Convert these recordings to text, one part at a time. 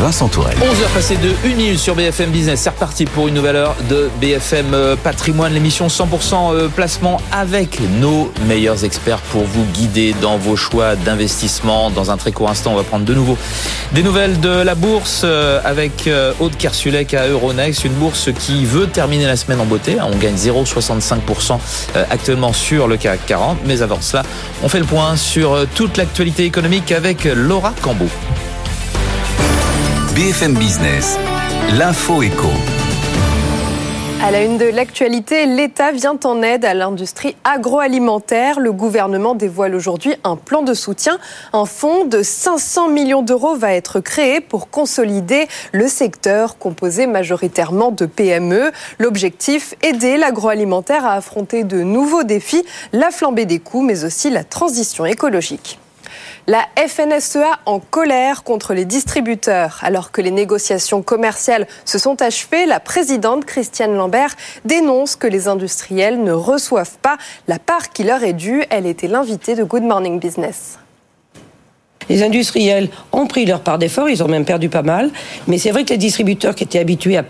Vincent Tourelle. 11h passées de 1 minute sur BFM Business. C'est reparti pour une nouvelle heure de BFM euh, Patrimoine, l'émission 100% euh, placement avec nos meilleurs experts pour vous guider dans vos choix d'investissement. Dans un très court instant, on va prendre de nouveau des nouvelles de la bourse euh, avec Aude Kersulek à Euronext, une bourse qui veut terminer la semaine en beauté. On gagne 0,65% actuellement sur le CAC 40. Mais avant cela, on fait le point sur toute l'actualité économique avec Laura Cambeau. BFM Business, l'info éco. À la une de l'actualité, l'État vient en aide à l'industrie agroalimentaire. Le gouvernement dévoile aujourd'hui un plan de soutien. Un fonds de 500 millions d'euros va être créé pour consolider le secteur composé majoritairement de PME. L'objectif, aider l'agroalimentaire à affronter de nouveaux défis, la flambée des coûts, mais aussi la transition écologique. La FNSEA en colère contre les distributeurs. Alors que les négociations commerciales se sont achevées, la présidente Christiane Lambert dénonce que les industriels ne reçoivent pas la part qui leur est due. Elle était l'invitée de Good Morning Business. Les industriels ont pris leur part d'effort, ils ont même perdu pas mal. Mais c'est vrai que les distributeurs qui étaient habitués à,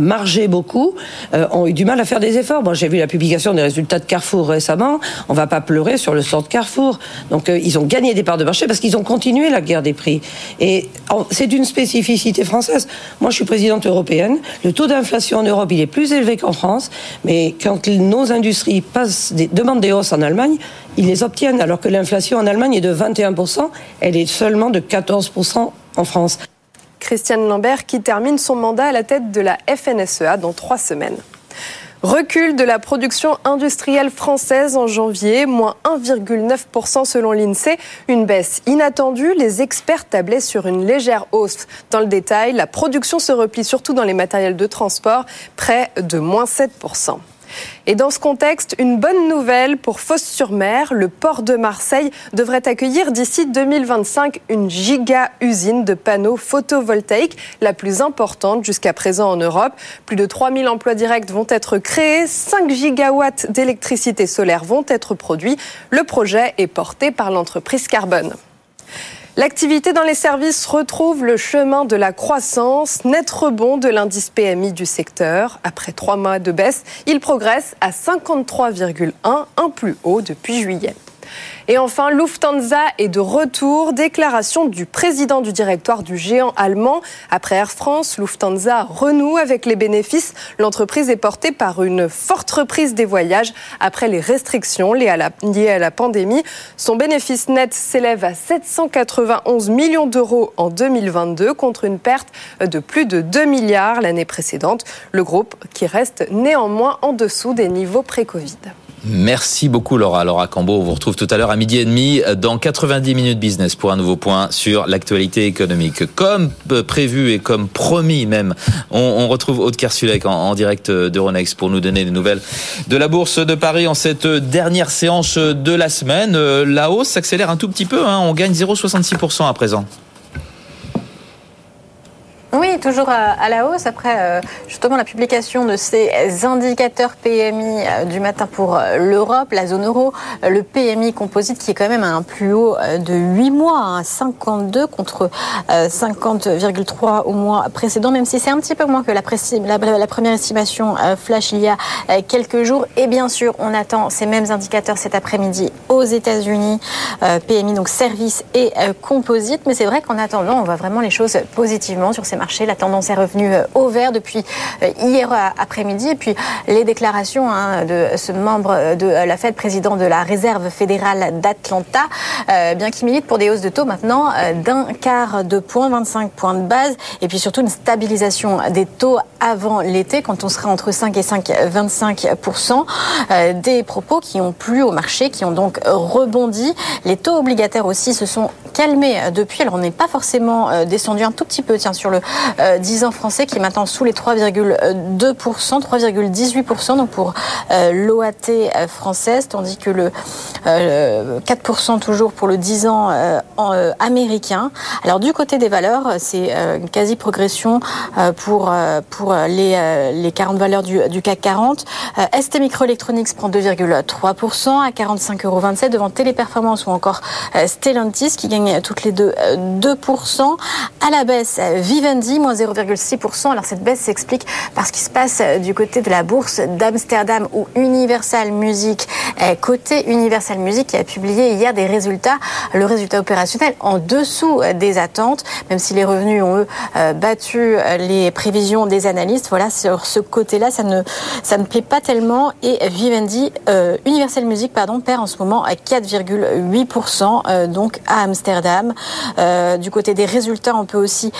marger beaucoup euh, ont eu du mal à faire des efforts. Moi, j'ai vu la publication des résultats de Carrefour récemment. On va pas pleurer sur le sort de Carrefour. Donc, euh, ils ont gagné des parts de marché parce qu'ils ont continué la guerre des prix. Et c'est d'une spécificité française. Moi, je suis présidente européenne. Le taux d'inflation en Europe, il est plus élevé qu'en France. Mais quand nos industries passent des, demandent des hausses en Allemagne, ils les obtiennent, alors que l'inflation en Allemagne est de 21%, elle est seulement de 14% en France. Christiane Lambert qui termine son mandat à la tête de la FNSEA dans trois semaines. Recul de la production industrielle française en janvier, moins 1,9% selon l'INSEE, une baisse inattendue. Les experts tablaient sur une légère hausse. Dans le détail, la production se replie surtout dans les matériels de transport, près de moins 7%. Et dans ce contexte, une bonne nouvelle pour Fos-sur-Mer. Le port de Marseille devrait accueillir d'ici 2025 une giga-usine de panneaux photovoltaïques, la plus importante jusqu'à présent en Europe. Plus de 3000 emplois directs vont être créés, 5 gigawatts d'électricité solaire vont être produits. Le projet est porté par l'entreprise Carbone. L'activité dans les services retrouve le chemin de la croissance. Net rebond de l'indice PMI du secteur. Après trois mois de baisse, il progresse à 53,1, un plus haut depuis juillet. Et enfin, Lufthansa est de retour. Déclaration du président du directoire du géant allemand. Après Air France, Lufthansa renoue avec les bénéfices. L'entreprise est portée par une forte reprise des voyages après les restrictions liées à la, pandémie. Son bénéfice net s'élève à 791 millions d'euros en 2022 contre une perte de plus de 2 milliards l'année précédente. Le groupe qui reste néanmoins en dessous des niveaux pré-Covid. Merci beaucoup Laura. Laura Cambo, on vous retrouve tout à l'heure à midi et demi dans 90 minutes business pour un nouveau point sur l'actualité économique. Comme prévu et comme promis même, on, retrouve Aude Kersulek en, direct d'Euronext pour nous donner des nouvelles de la Bourse de Paris en cette dernière séance de la semaine. La hausse s'accélère un tout petit peu, hein. on gagne 0,66% à présent. Oui, toujours à, la hausse. Après, euh, justement, la publication de ces indicateurs PMI euh, du matin pour euh, l'Europe, la zone euro, le PMI composite qui est quand même à un plus haut de 8 mois, 52 hein, contre 50,3 au mois précédent, même si c'est un petit peu moins que la, première estimation flash il y a quelques jours. Et bien sûr, on attend ces mêmes indicateurs cet après-midi aux États-Unis, PMI, donc service et composite. Mais c'est vrai qu'en attendant, on voit vraiment les choses positivement sur ces marché. La tendance est revenue euh, au vert depuis euh, hier après-midi. Et puis les déclarations hein, de ce membre de la Fed, président de la Réserve fédérale d'Atlanta, euh, bien qu'il milite pour des hausses de taux maintenant d'un quart de point, 25 points de base, et puis surtout une stabilisation des taux avant l'été, quand on sera entre 5 et 5,25 des propos qui ont plu au marché, qui ont donc rebondi. Les taux obligataires aussi se sont calmés depuis. Alors on n'est pas forcément descendu un tout petit peu tiens, sur le 10 ans français qui est maintenant sous les 3,2%, 3,18% donc pour l'OAT française, tandis que le 4% toujours pour le 10 ans américain. Alors du côté des valeurs, c'est une quasi progression pour pour les les 40 valeurs du, du CAC 40. ST Microelectronics prend 2,3% à 45,27 euros devant Téléperformance ou encore Stellantis qui gagne toutes les deux 2%. À la baisse, Vivendi, moins 0,6%. Alors cette baisse s'explique parce qu'il se passe du côté de la bourse d'Amsterdam où Universal Music, côté Universal Music, qui a publié hier des résultats, le résultat opérationnel en dessous des attentes, même si les revenus ont eux battu les prévisions des analystes. Voilà, sur ce côté-là, ça ne, ça ne plaît pas tellement. Et Vivendi, euh, Universal Music, pardon, perd en ce moment à 4,8%, euh, donc à Amsterdam. Euh, du côté des résultats, on peut aussi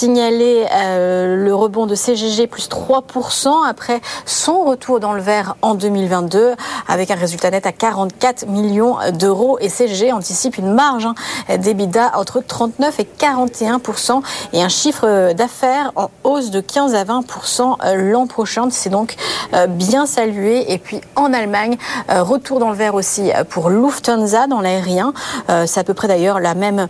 euh, signaler euh, le rebond de CGG plus 3% après son retour dans le vert en 2022 avec un résultat net à 44 millions d'euros et CGG anticipe une marge hein, d'EBITDA entre 39 et 41% et un chiffre d'affaires en hausse de 15 à 20% l'an prochain. C'est donc bien salué et puis en Allemagne, retour dans le vert aussi pour Lufthansa dans l'aérien. C'est à peu près d'ailleurs la même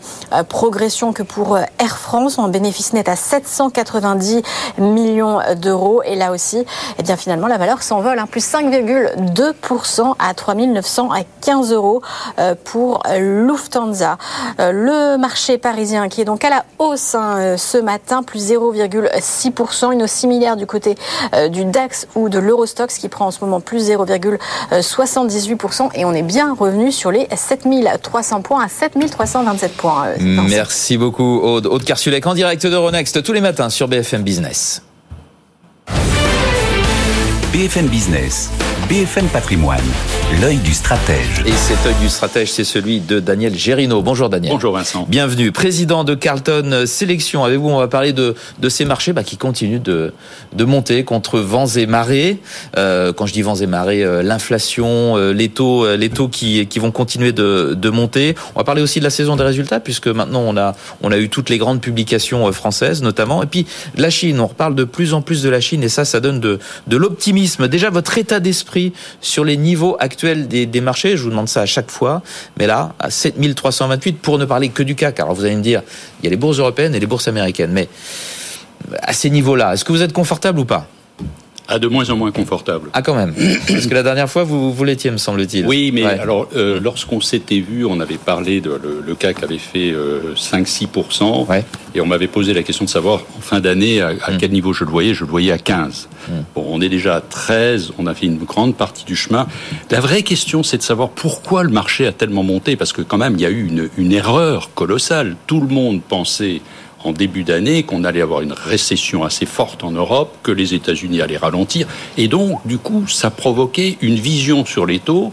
progression que pour Air France en bénéfice net à 790 millions d'euros. Et là aussi, eh bien finalement, la valeur s'envole, hein, plus 5,2% à 3915 euros euh, pour Lufthansa. Euh, le marché parisien qui est donc à la hausse hein, euh, ce matin, plus 0,6%, une hausse similaire du côté du DAX ou de l'Eurostox qui prend en ce moment plus 0,78% et on est bien revenu sur les 7300 points à 7327 points. Merci beaucoup Aude. Aude Karsulek en direct de Tous les matins sur BFM Business. BFM Business, BFM Patrimoine, l'œil du stratège. Et cet œil du stratège, c'est celui de Daniel Gérino. Bonjour Daniel. Bonjour Vincent. Bienvenue, président de Carlton Sélection. Avec vous, on va parler de, de ces marchés bah, qui continuent de, de monter contre vents et marées. Euh, quand je dis vents et marées, euh, l'inflation, euh, les taux, euh, les taux qui, qui vont continuer de, de monter. On va parler aussi de la saison des résultats, puisque maintenant on a, on a eu toutes les grandes publications euh, françaises notamment. Et puis la Chine, on reparle de plus en plus de la Chine et ça, ça donne de, de l'optimisme Déjà, votre état d'esprit sur les niveaux actuels des, marchés, je vous demande ça à chaque fois, mais là, à 7328, pour ne parler que du CAC. Alors vous allez me dire, il y a les bourses européennes et les bourses américaines, mais à ces niveaux-là, est-ce que vous êtes confortable ou pas? À de moins en moins confortable. Ah quand même. Parce que la dernière fois, vous, vous l'étiez, me semble-t-il. Oui, mais ouais. alors, euh, lorsqu'on s'était vu, on avait parlé, de, le, le CAC avait fait euh, 5-6%, ouais. et on m'avait posé la question de savoir, en fin d'année, à, à mm. quel niveau je le voyais. Je le voyais à 15. Mm. Bon, on est déjà à 13, on a fait une grande partie du chemin. La vraie question, c'est de savoir pourquoi le marché a tellement monté, parce que quand même, il y a eu une, une erreur colossale. Tout le monde pensait en début d'année qu'on allait avoir une récession assez forte en Europe, que les États-Unis allaient ralentir, et donc du coup ça provoquait une vision sur les taux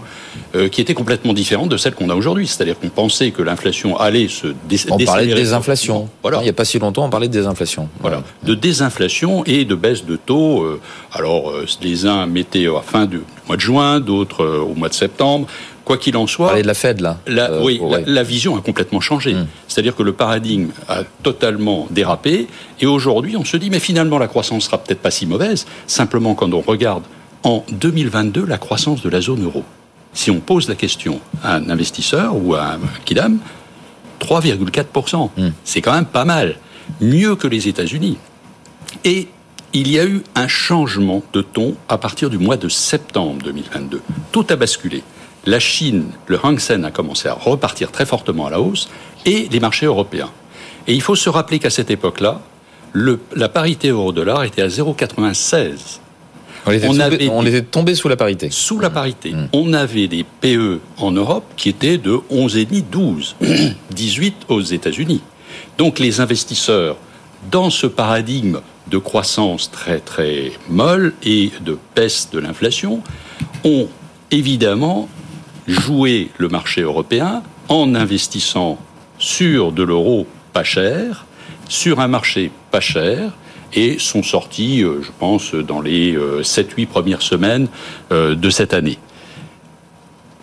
euh, qui était complètement différente de celle qu'on a aujourd'hui. C'est-à-dire qu'on pensait que l'inflation allait se dé on parlait de désinflation. Voilà. Il n'y a pas si longtemps, on parlait de désinflation. Voilà, de désinflation et de baisse de taux. Euh, alors les uns mettaient à fin du mois de juin, d'autres au mois de septembre. Quoi qu'il en soit, Parler de la Fed là. La, euh, oui, ouais. la, la, vision a complètement changé. Mmh. C'est-à-dire que le paradigme a totalement dérapé, et aujourd'hui, on se dit mais finalement la croissance sera peut-être pas si mauvaise. Simplement, quand on regarde en 2022 la croissance de la zone euro, si on pose la question à un investisseur ou à un kidam, 3,4%, mmh. c'est quand même pas mal, mieux que les États-Unis. Et il y a eu un changement de ton à partir du mois de septembre 2022. Tout a basculé la Chine, le Hang Seng a commencé à repartir très fortement à la hausse, et les marchés européens. Et il faut se rappeler qu'à cette époque-là, la parité euro-dollar était à 0,96. On, était, on, tombé, avait on était tombé sous la parité. Sous la parité. Mmh. On avait des PE en Europe qui étaient de 11,5, 12, 18 aux États-Unis. Donc les investisseurs, dans ce paradigme de croissance très très molle et de baisse de l'inflation, ont évidemment jouer le marché européen en investissant sur de l'euro pas cher, sur un marché pas cher, et sont sortis, euh, je pense, dans les 7-8 euh, premières semaines euh, de cette année.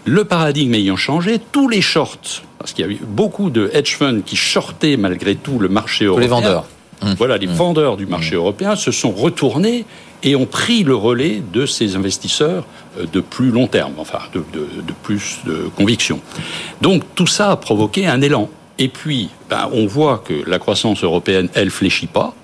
Le paradigme ayant changé, tous les shorts, parce qu'il y a eu beaucoup de hedge funds qui shortaient malgré tout le marché européen. Les vendeurs. Mmh. Voilà, les mmh. vendeurs du marché mmh. européen se sont retournés et ont pris le relais de ces investisseurs euh, de plus long terme, enfin de, plus de conviction. Donc tout ça a provoqué un élan. Et puis, ben, on voit que la croissance européenne, elle fléchit pas,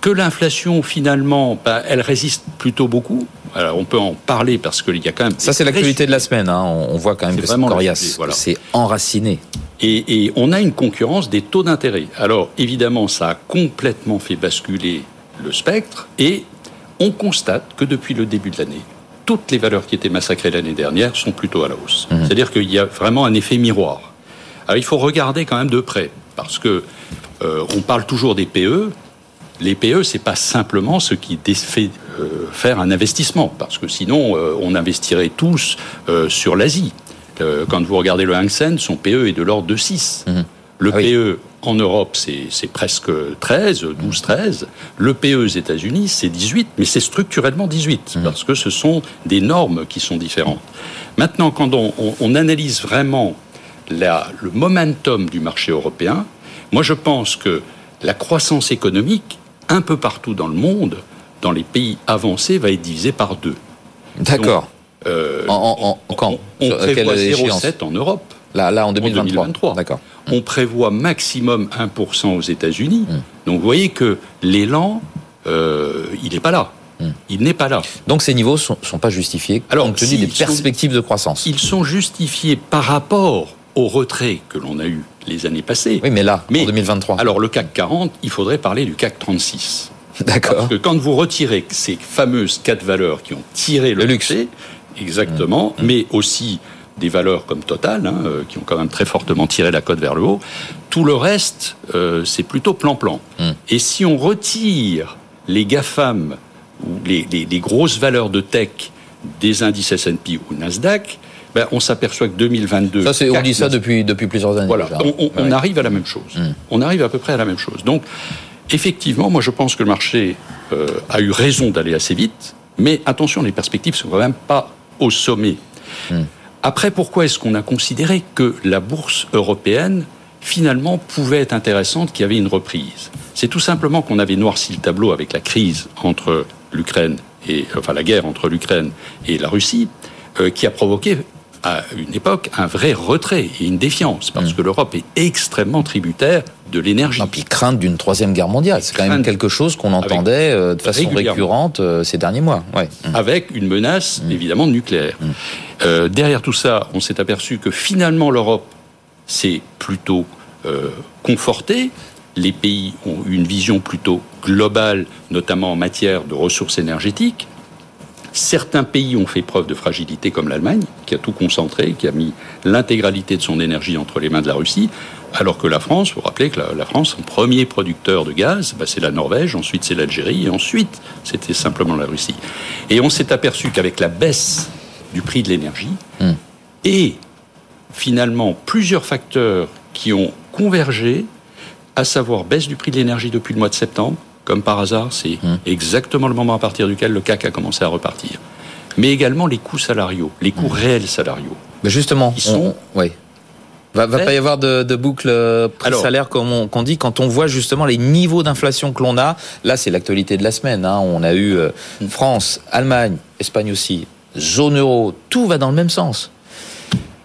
que l'inflation finalement, ben, elle résiste plutôt beaucoup. Alors on peut en parler parce qu'il y a quand même. Ça c'est l'actualité de la semaine. Hein. On voit quand même que c'est coriace, voilà. c'est enraciné. Et, et, on a une concurrence des taux d'intérêt. Alors évidemment, ça a complètement fait basculer le spectre et on constate que depuis le début de l'année, toutes les valeurs qui étaient massacrées l'année dernière sont plutôt à la hausse. Mmh. C'est-à-dire qu'il y a vraiment un effet miroir. Alors il faut regarder quand même de près parce que euh, on parle toujours des PE. Les PE, c'est pas simplement ce qui fait euh, faire un investissement, parce que sinon, euh, on investirait tous sur l'Asie. quand vous regardez le Hang Seng, son PE est de l'ordre de 6. Mmh. Le ah PE en Europe, c'est presque 13, 12, 13. Le PE aux États-Unis, c'est 18, mais c'est structurellement 18, mmh. parce que ce sont des normes qui sont différentes. Maintenant, quand on, on, analyse vraiment la, le momentum du marché européen, moi je pense que la croissance économique, un peu partout dans le monde, dans les pays avancés, va être divisée par deux. D'accord. Euh, On, on prévoit 0,7 en Europe. Là, là en 2023. D'accord. On prévoit maximum 1% aux États-Unis. Hmm. Donc vous voyez que l'élan, euh, il n'est pas là. Hmm. Il n'est pas là. Donc ces niveaux ne sont, sont, pas justifiés Alors, compte tenu des perspectives de croissance. Ils sont justifiés par rapport au retrait que l'on a eu les années passées. Oui, mais là, en 2023. Alors le CAC 40, il faudrait parler du CAC 36. D'accord. Parce que quand vous retirez ces fameuses quatre valeurs qui ont tiré le, luxe, exactement, hmm. mais aussi des valeurs comme Total, hein, euh, qui ont quand même très fortement tiré la cote vers le haut. Tout le reste, euh, c'est plutôt plan-plan. Hmm. Et si on retire les GAFAM ou les, grosses valeurs de tech des indices S&P ou Nasdaq, ben, on s'aperçoit que 2022... Ça, on dit ça depuis, depuis plusieurs années. Voilà, on, arrive à la même chose. Hmm. On arrive à peu près à la même chose. Donc, effectivement, moi je pense que le marché euh, a eu raison d'aller assez vite, mais attention, les perspectives sont quand même pas au sommet. Hmm. Après, pourquoi est-ce qu'on a considéré que la bourse européenne, finalement, pouvait être intéressante, qu'il y avait une reprise? C'est tout simplement qu'on avait noirci le tableau avec la crise entre l'Ukraine et, enfin, la guerre entre l'Ukraine et la Russie, euh, qui a provoqué à une époque un vrai retrait et une défiance, parce mmh. que l'Europe est extrêmement tributaire de l'énergie. Et puis crainte d'une troisième guerre mondiale, c'est quand même quelque chose qu'on entendait euh, de façon récurrente euh, ces derniers mois. Ouais. Mmh. Avec une menace mmh. évidemment nucléaire. derrière tout ça, on s'est aperçu que finalement l'Europe s'est plutôt confortée. Les pays ont une vision plutôt globale, notamment en matière de ressources énergétiques. Certains pays ont fait preuve de fragilité, comme l'Allemagne, qui a tout concentré, qui a mis l'intégralité de son énergie entre les mains de la Russie, alors que la France, vous vous rappelez que la, France, son premier producteur de gaz, bah, c'est la Norvège, ensuite c'est l'Algérie, et ensuite c'était simplement la Russie. Et on s'est aperçu qu'avec la baisse du prix de l'énergie, hmm. et finalement plusieurs facteurs qui ont convergé, à savoir baisse du prix de l'énergie depuis le mois de septembre, comme par hasard, c'est hum. exactement le moment à partir duquel le CAC a commencé à repartir. Mais également les coûts salariaux, les coûts hum. réels salariaux. Mais justement, ils sont. oui. Va, va pas y avoir de, de boucle euh, prix-salaire comme on, dit quand on voit justement les niveaux d'inflation que l'on a. Là, c'est l'actualité de la semaine. Hein. On a eu euh, hum. France, Allemagne, Espagne aussi, zone euro. Tout va dans le même sens.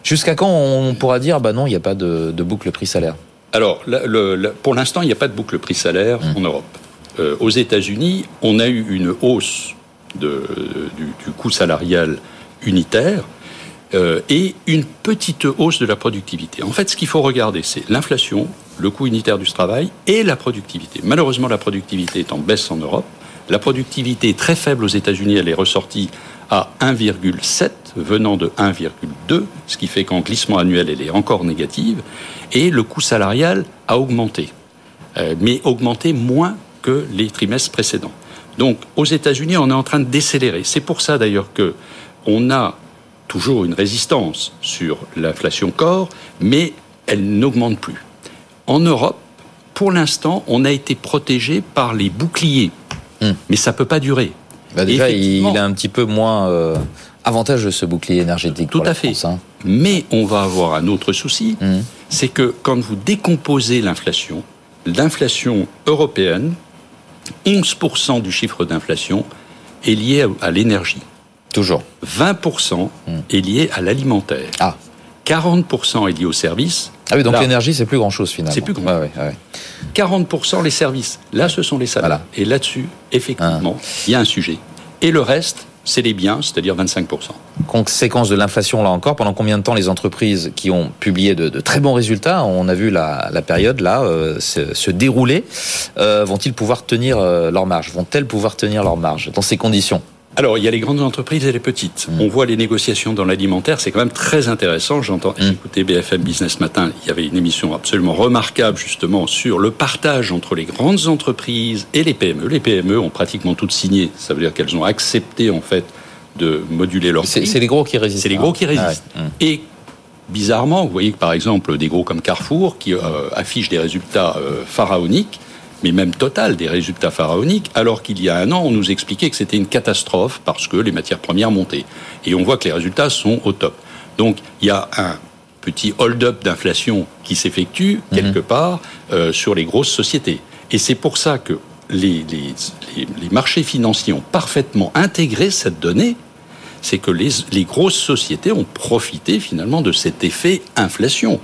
Jusqu'à quand on pourra dire bah non, il n'y a pas de, de boucle prix-salaire Alors, le, pour l'instant, il n'y a pas de boucle prix-salaire en Europe. Euh, aux États-Unis, on a eu une hausse du, coût salarial unitaire euh, et une petite hausse de la productivité. En fait, ce qu'il faut regarder, c'est l'inflation, le coût unitaire du travail et la productivité. Malheureusement, la productivité est en baisse en Europe. La productivité est très faible aux États-Unis, elle est ressortie à 1,7 venant de 1,2, ce qui fait qu'en glissement annuel, elle est encore négative. Et le coût salarial a augmenté, euh, mais augmenté moins que les trimestres précédents. Donc, aux États-Unis, on est en train de décélérer. C'est pour ça d'ailleurs que on a toujours une résistance sur l'inflation corps, mais elle n'augmente plus. En Europe, pour l'instant, on a été protégé par les boucliers, hmm. mais ça peut pas durer. Bah déjà, il est un petit peu moins euh, avantageux ce bouclier énergétique. Tout à fait. Hein. Mais on va avoir un autre souci, hmm. c'est que quand vous décomposez l'inflation, l'inflation européenne, 11% du chiffre d'inflation est lié à l'énergie. Toujours. 20% est lié à l'alimentaire. Ah. 40% est lié aux services. Ah oui, donc l'énergie, c'est plus grand-chose finalement. C'est plus grand. Ouais, ouais, ouais. 40% les services. Là, ce sont les salaires. Voilà. Et là-dessus, effectivement, il y a un sujet. Et le reste, c'est les biens, c'est-à-dire 25%. Conséquence de l'inflation, là encore, pendant combien de temps les entreprises qui ont publié de, très bons résultats, on a vu la, période là euh, se, se dérouler, euh, vont-ils pouvoir tenir euh, leur marge? Vont-elles pouvoir tenir leur marge dans ces conditions? Alors, il y a les grandes entreprises et les petites. Mm. On voit les négociations dans l'alimentaire, c'est quand même très intéressant. J'entends, Mm. écouté BFM Business Matin, il y avait une émission absolument remarquable justement sur le partage entre les grandes entreprises et les PME. Les PME ont pratiquement toutes signé, ça veut dire qu'elles ont accepté en fait de moduler leur prix. c'est les gros qui résistent. C'est les gros qui Ah ouais. résistent. Hum. Et bizarrement, vous voyez que par exemple des gros comme Carrefour qui euh, affichent des résultats euh, pharaoniques, mais même total des résultats pharaoniques, alors qu'il y a un an on nous expliquait que c'était une catastrophe parce que les matières premières montaient. Et on voit que les résultats sont au top. Donc il y a un petit hold-up d'inflation qui s'effectue quelque part euh, sur les grosses sociétés. Et c'est pour ça que les, les, les, les marchés financiers ont parfaitement intégré cette donnée c'est que les, les grosses sociétés ont profité finalement de cet effet inflation.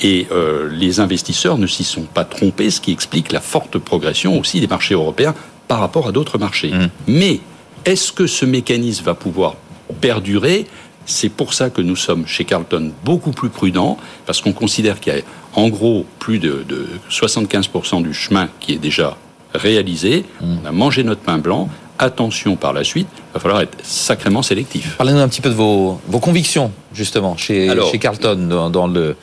Et euh, les investisseurs ne s'y sont pas trompés, ce qui explique la forte progression aussi des marchés européens par rapport à d'autres marchés. Mais est-ce que ce mécanisme va pouvoir perdurer? C'est pour ça que nous sommes chez Carlton beaucoup plus prudents, parce qu'on considère qu'il y a en gros plus de, de 75% du chemin qui est déjà réalisé. On a mangé notre pain blanc. Attention par la suite, il va falloir être sacrément sélectif. Parlez-nous un petit peu de vos, vos convictions, justement, chez, Alors- chez Carlton, dans, dans le,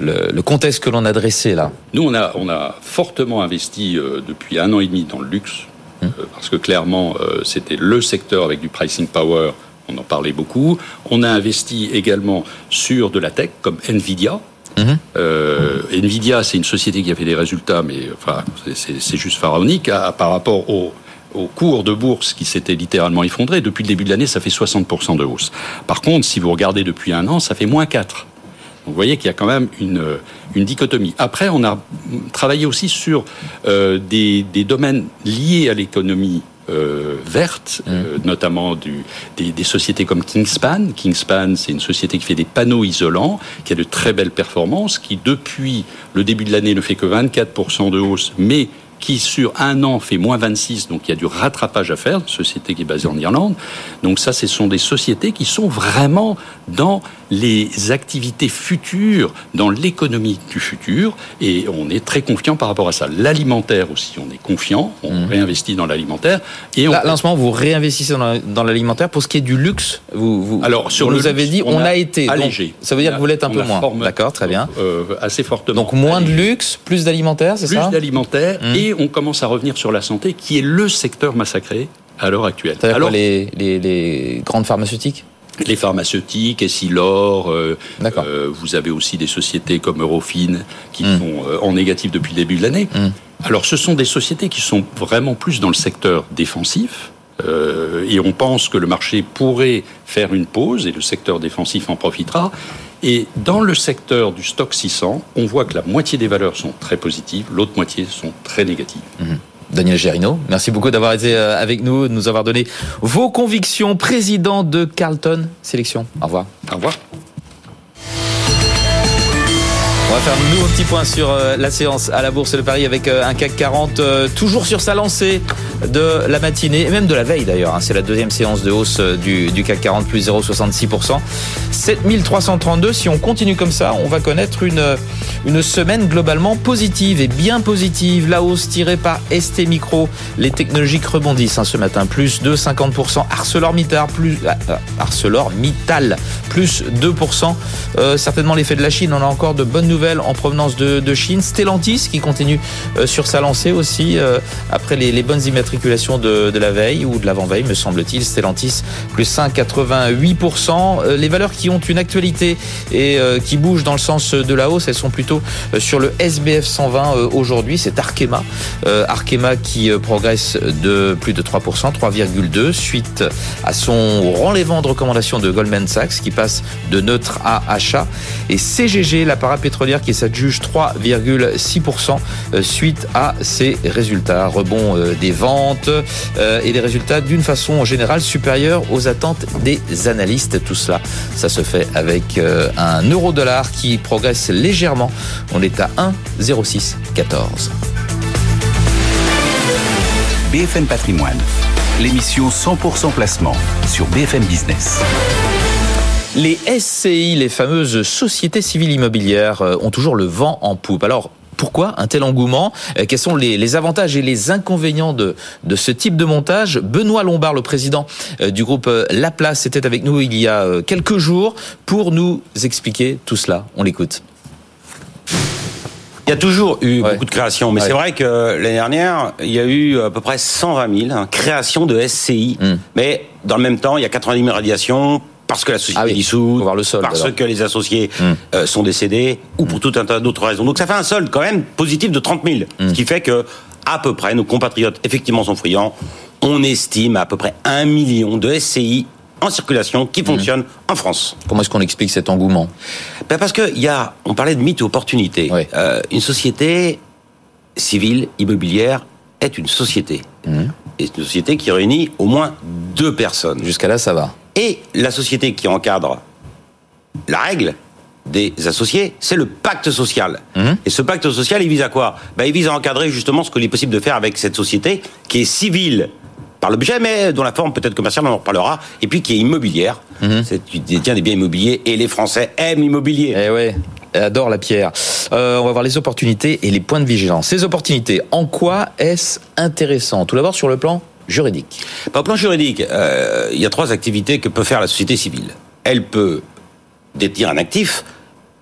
le, le contexte que l'on a dressé là. Nous, on a, on a fortement investi euh, depuis un an et demi dans le luxe, euh, parce que clairement, euh, c'était le secteur avec du pricing power. On en parlait beaucoup. On a investi également sur de la tech, comme Nvidia. Euh, Nvidia, c'est une société qui a fait des résultats, mais enfin, c'est- juste pharaonique à- par rapport au, au cours de bourse qui s'était littéralement effondré. Depuis le début de l'année, ça fait 60% de hausse. Par contre, si vous regardez depuis un an, ça fait moins 4. Donc, vous voyez qu'il y a quand même une, une dichotomie. Après, on a travaillé aussi sur euh, des, des domaines liés à l'économie euh, verte, euh, notamment du, des, des sociétés comme Kingspan. Kingspan, c'est une société qui fait des panneaux isolants, qui a de très belles performances, qui depuis le début de l'année ne fait que 24% de hausse, mais qui sur un an fait moins 26, donc il y a du rattrapage à faire, société qui est basée en Irlande. Donc ça, ce sont des sociétés qui sont vraiment dans les activités futures, dans l'économie du futur, et on est très confiant par rapport à ça. L'alimentaire aussi, on est confiant, on réinvestit dans l'alimentaire, et on Là, en ce moment, vous réinvestissez dans, la- dans l'alimentaire. Pour ce qui est du luxe, vous, vous, Alors, sur vous le nous avez luxe, dit, on, on a, a été. Donc, allégé. ça veut dire que vous l'êtes un peu moins. D'accord, très bien. euh, assez fortement. Donc moins de luxe, plus d'alimentaire, c'est plus ça d'alimentaire, Hum. et on commence à revenir sur la santé, qui est le secteur massacré à l'heure actuelle. C'est-à-dire Alors, quoi, les, les, les grandes pharmaceutiques les pharmaceutiques, Essilor, euh, D'accord. euh, vous avez aussi des sociétés comme Eurofin qui Mm. sont euh, en négatif depuis le début de l'année. Mm. Alors ce sont des sociétés qui sont vraiment plus dans le secteur défensif. euh, et on pense que le marché pourrait faire une pause et le secteur défensif en profitera. Et dans le secteur du stock 600, on voit que la moitié des valeurs sont très positives, l'autre moitié sont très négatives. Daniel Gérino, merci beaucoup d'avoir été euh, avec nous, de nous avoir donné vos convictions. Président de Carlton Sélection. Au revoir. Au revoir. On va faire un nouveau petit point sur euh, la séance à la Bourse de Paris avec euh, un CAC 40 euh, toujours sur sa lancée de la matinée et même de la veille d'ailleurs. hein. C'est la deuxième séance de hausse du, CAC 40 plus 0,66%. 7332. Si on continue comme ça, on va connaître une, une semaine globalement positive et bien positive. La hausse tirée par ST Micro. Les technologiques rebondissent hein, ce matin. Plus de 50%. ArcelorMittal plus, ArcelorMittal plus 2%. Euh, certainement l'effet de la Chine. On a encore de bonnes nouvelles en provenance de, Chine. Stellantis qui continue euh, sur sa lancée aussi euh, après les, bonnes immatricules l'immatriculation de, la veille ou de l'avant-veille, me semble-t-il. Stellantis plus 1,88%. Les valeurs qui ont une actualité et qui bougent dans le sens de la hausse, elles sont plutôt sur le SBF 120 aujourd'hui. C'est Arkema. Arkema qui progresse de plus de 3%, 3,2 suite à son relèvement de recommandation de Goldman Sachs qui passe de neutre à achat. Et CGG, la parapétrolière qui s'adjuge 3,6% euh, suite à ses résultats. Rebond euh, des ventes euh, et des résultats d'une façon générale supérieure aux attentes des analystes. Tout cela, ça se fait avec un euro-dollar qui progresse légèrement. On est à 1,0614. BFM Patrimoine, l'émission 100% placement sur BFM Business. Les SCI, les fameuses sociétés civiles immobilières, euh, ont toujours le vent en poupe. Alors, pourquoi un tel engouement? Euh, Quels sont les, avantages et les inconvénients de, de ce type de montage? Benoît Lombard, le président euh, du groupe La Place, était avec nous il y a quelques jours pour nous expliquer tout cela. On l'écoute. Il y a toujours eu beaucoup de créations, mais c'est vrai que l'année dernière, il y a eu à peu près 120 000 hein, créations de SCI. Hmm. Mais dans le même temps, il y a 90 000 radiations, parce que la société ah est dissoute, parce que les associés hmm. euh, sont décédés, ou pour tout un tas d'autres raisons. Donc ça fait un solde quand même positif de 30 000, ce hmm. qui fait que à peu près nos compatriotes effectivement sont friands. On estime à peu près un million de SCI en circulation qui hmm. fonctionnent en France. Comment est-ce qu'on explique cet engouement? Ben Parce que y a, on parlait de mythe et opportunité. Euh, une société civile immobilière est une société. Et une société qui réunit au moins deux personnes. Jusqu'à là, ça va. Et la société qui encadre la règle des associés, c'est le pacte social. Mhm. Et ce pacte social, il vise à quoi? Ben, Il vise à encadrer justement ce qu'il est possible de faire avec cette société qui est civile par l'objet, mais dont la forme peut-être commerciale, on en reparlera, et puis qui est immobilière. Mhm. Tu détiens des biens immobiliers, et les Français aiment l'immobilier. Eh ouais adore la pierre. Euh, on va voir les opportunités et les points de vigilance. Ces opportunités, en quoi est-ce intéressant? Tout d'abord sur le plan juridique Au plan juridique, euh, il y a trois activités que peut faire la société civile. Elle peut détenir un actif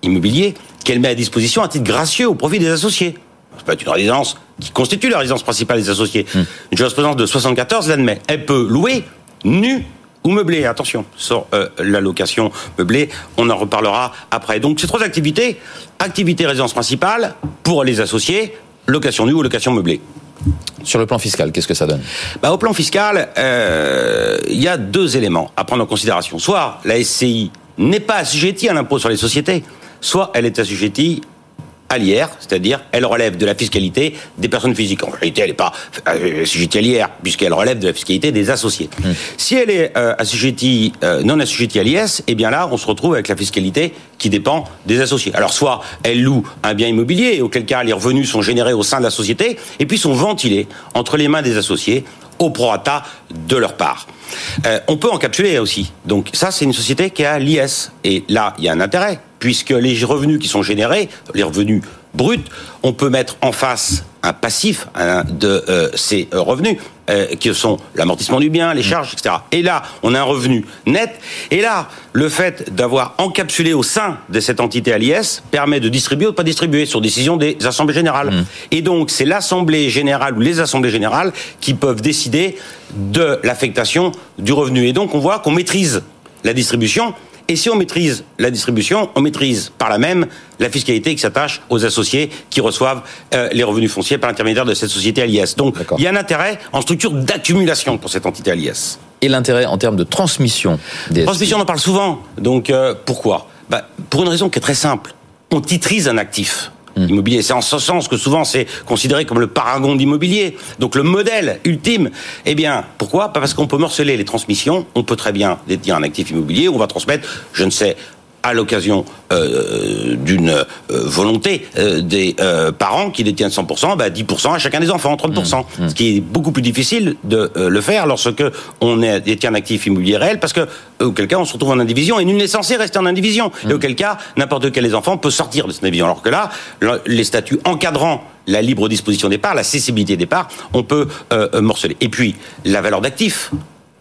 immobilier qu'elle met à disposition à titre gracieux au profit des associés. Ça peut être une résidence qui constitue la résidence principale des associés. Hmm. Une jurisprudence de 74 l'admet. Elle peut louer nu ou meublé. Attention, sur euh, la location meublée, on en reparlera après. Donc ces trois activités, activité résidence principale pour les associés, location nue ou location meublée. Sur le plan fiscal, qu'est-ce que ça donne bah, Au plan fiscal, euh, il y a deux éléments à prendre en considération. Soit la SCI n'est pas assujettie à l'impôt sur les sociétés, soit elle est assujettie c'est-à-dire elle relève de la fiscalité des personnes physiques. En réalité, elle n'est pas euh, assujettie à l'IR, puisqu'elle relève de la fiscalité des associés. Hmm. Si elle est euh, assujettie, non assujettie à l'IS, eh bien là, on se retrouve avec la fiscalité qui dépend des associés. Alors soit elle loue un bien immobilier, auquel cas les revenus sont générés au sein de la société, et puis sont ventilés entre les mains des associés au prorata de leur part. Euh, on peut encapsuler aussi. Donc ça, c'est une société qui a l'IS. Et là, il y a un intérêt, puisque les revenus qui sont générés, les revenus bruts, on peut mettre en face un passif de euh, ces euh, revenus, euh, qui sont l'amortissement du bien, les charges, etc. Et là, on a un revenu net. Et là, le fait d'avoir encapsulé au sein de cette entité à l'IS permet de distribuer ou de pas distribuer sur décision des assemblées générales. Mm. Et donc, c'est l'assemblée générale ou les assemblées générales qui peuvent décider de l'affectation du revenu. Et donc, on voit qu'on maîtrise la distribution et si on maîtrise la distribution, on maîtrise par la même la fiscalité qui s'attache aux associés qui reçoivent euh, les revenus fonciers par l'intermédiaire de cette société à l'IS. Donc il y a un intérêt en structure d'accumulation pour cette entité à l'IS. Et l'intérêt en termes de transmission des Transmission, on en parle souvent. Donc euh, pourquoi? Bah, Pour une raison qui est très simple. On titrise un actif. Hmm. immobilier. C'est en ce sens que souvent c'est considéré comme le paragon d'immobilier. Donc le modèle ultime. Eh bien, pourquoi? Pas parce qu'on peut morceler les transmissions. On peut très bien détenir un actif immobilier. On va transmettre, je ne sais, à l'occasion euh, d'une euh, volonté euh, des parents qui détiennent 100%, bah 10% à chacun des enfants, 30%. Mmh, mmh. Ce qui est beaucoup plus difficile de le faire lorsque on est, détient un actif immobilier réel, parce que auquel cas on se retrouve en indivision et nul n'est censé rester en indivision. Et mmh. auquel cas n'importe quel des enfants peut sortir de cette indivision. Alors que là, les statuts encadrant la libre disposition des parts, la cessibilité des parts, on peut morceler. Et puis la valeur d'actif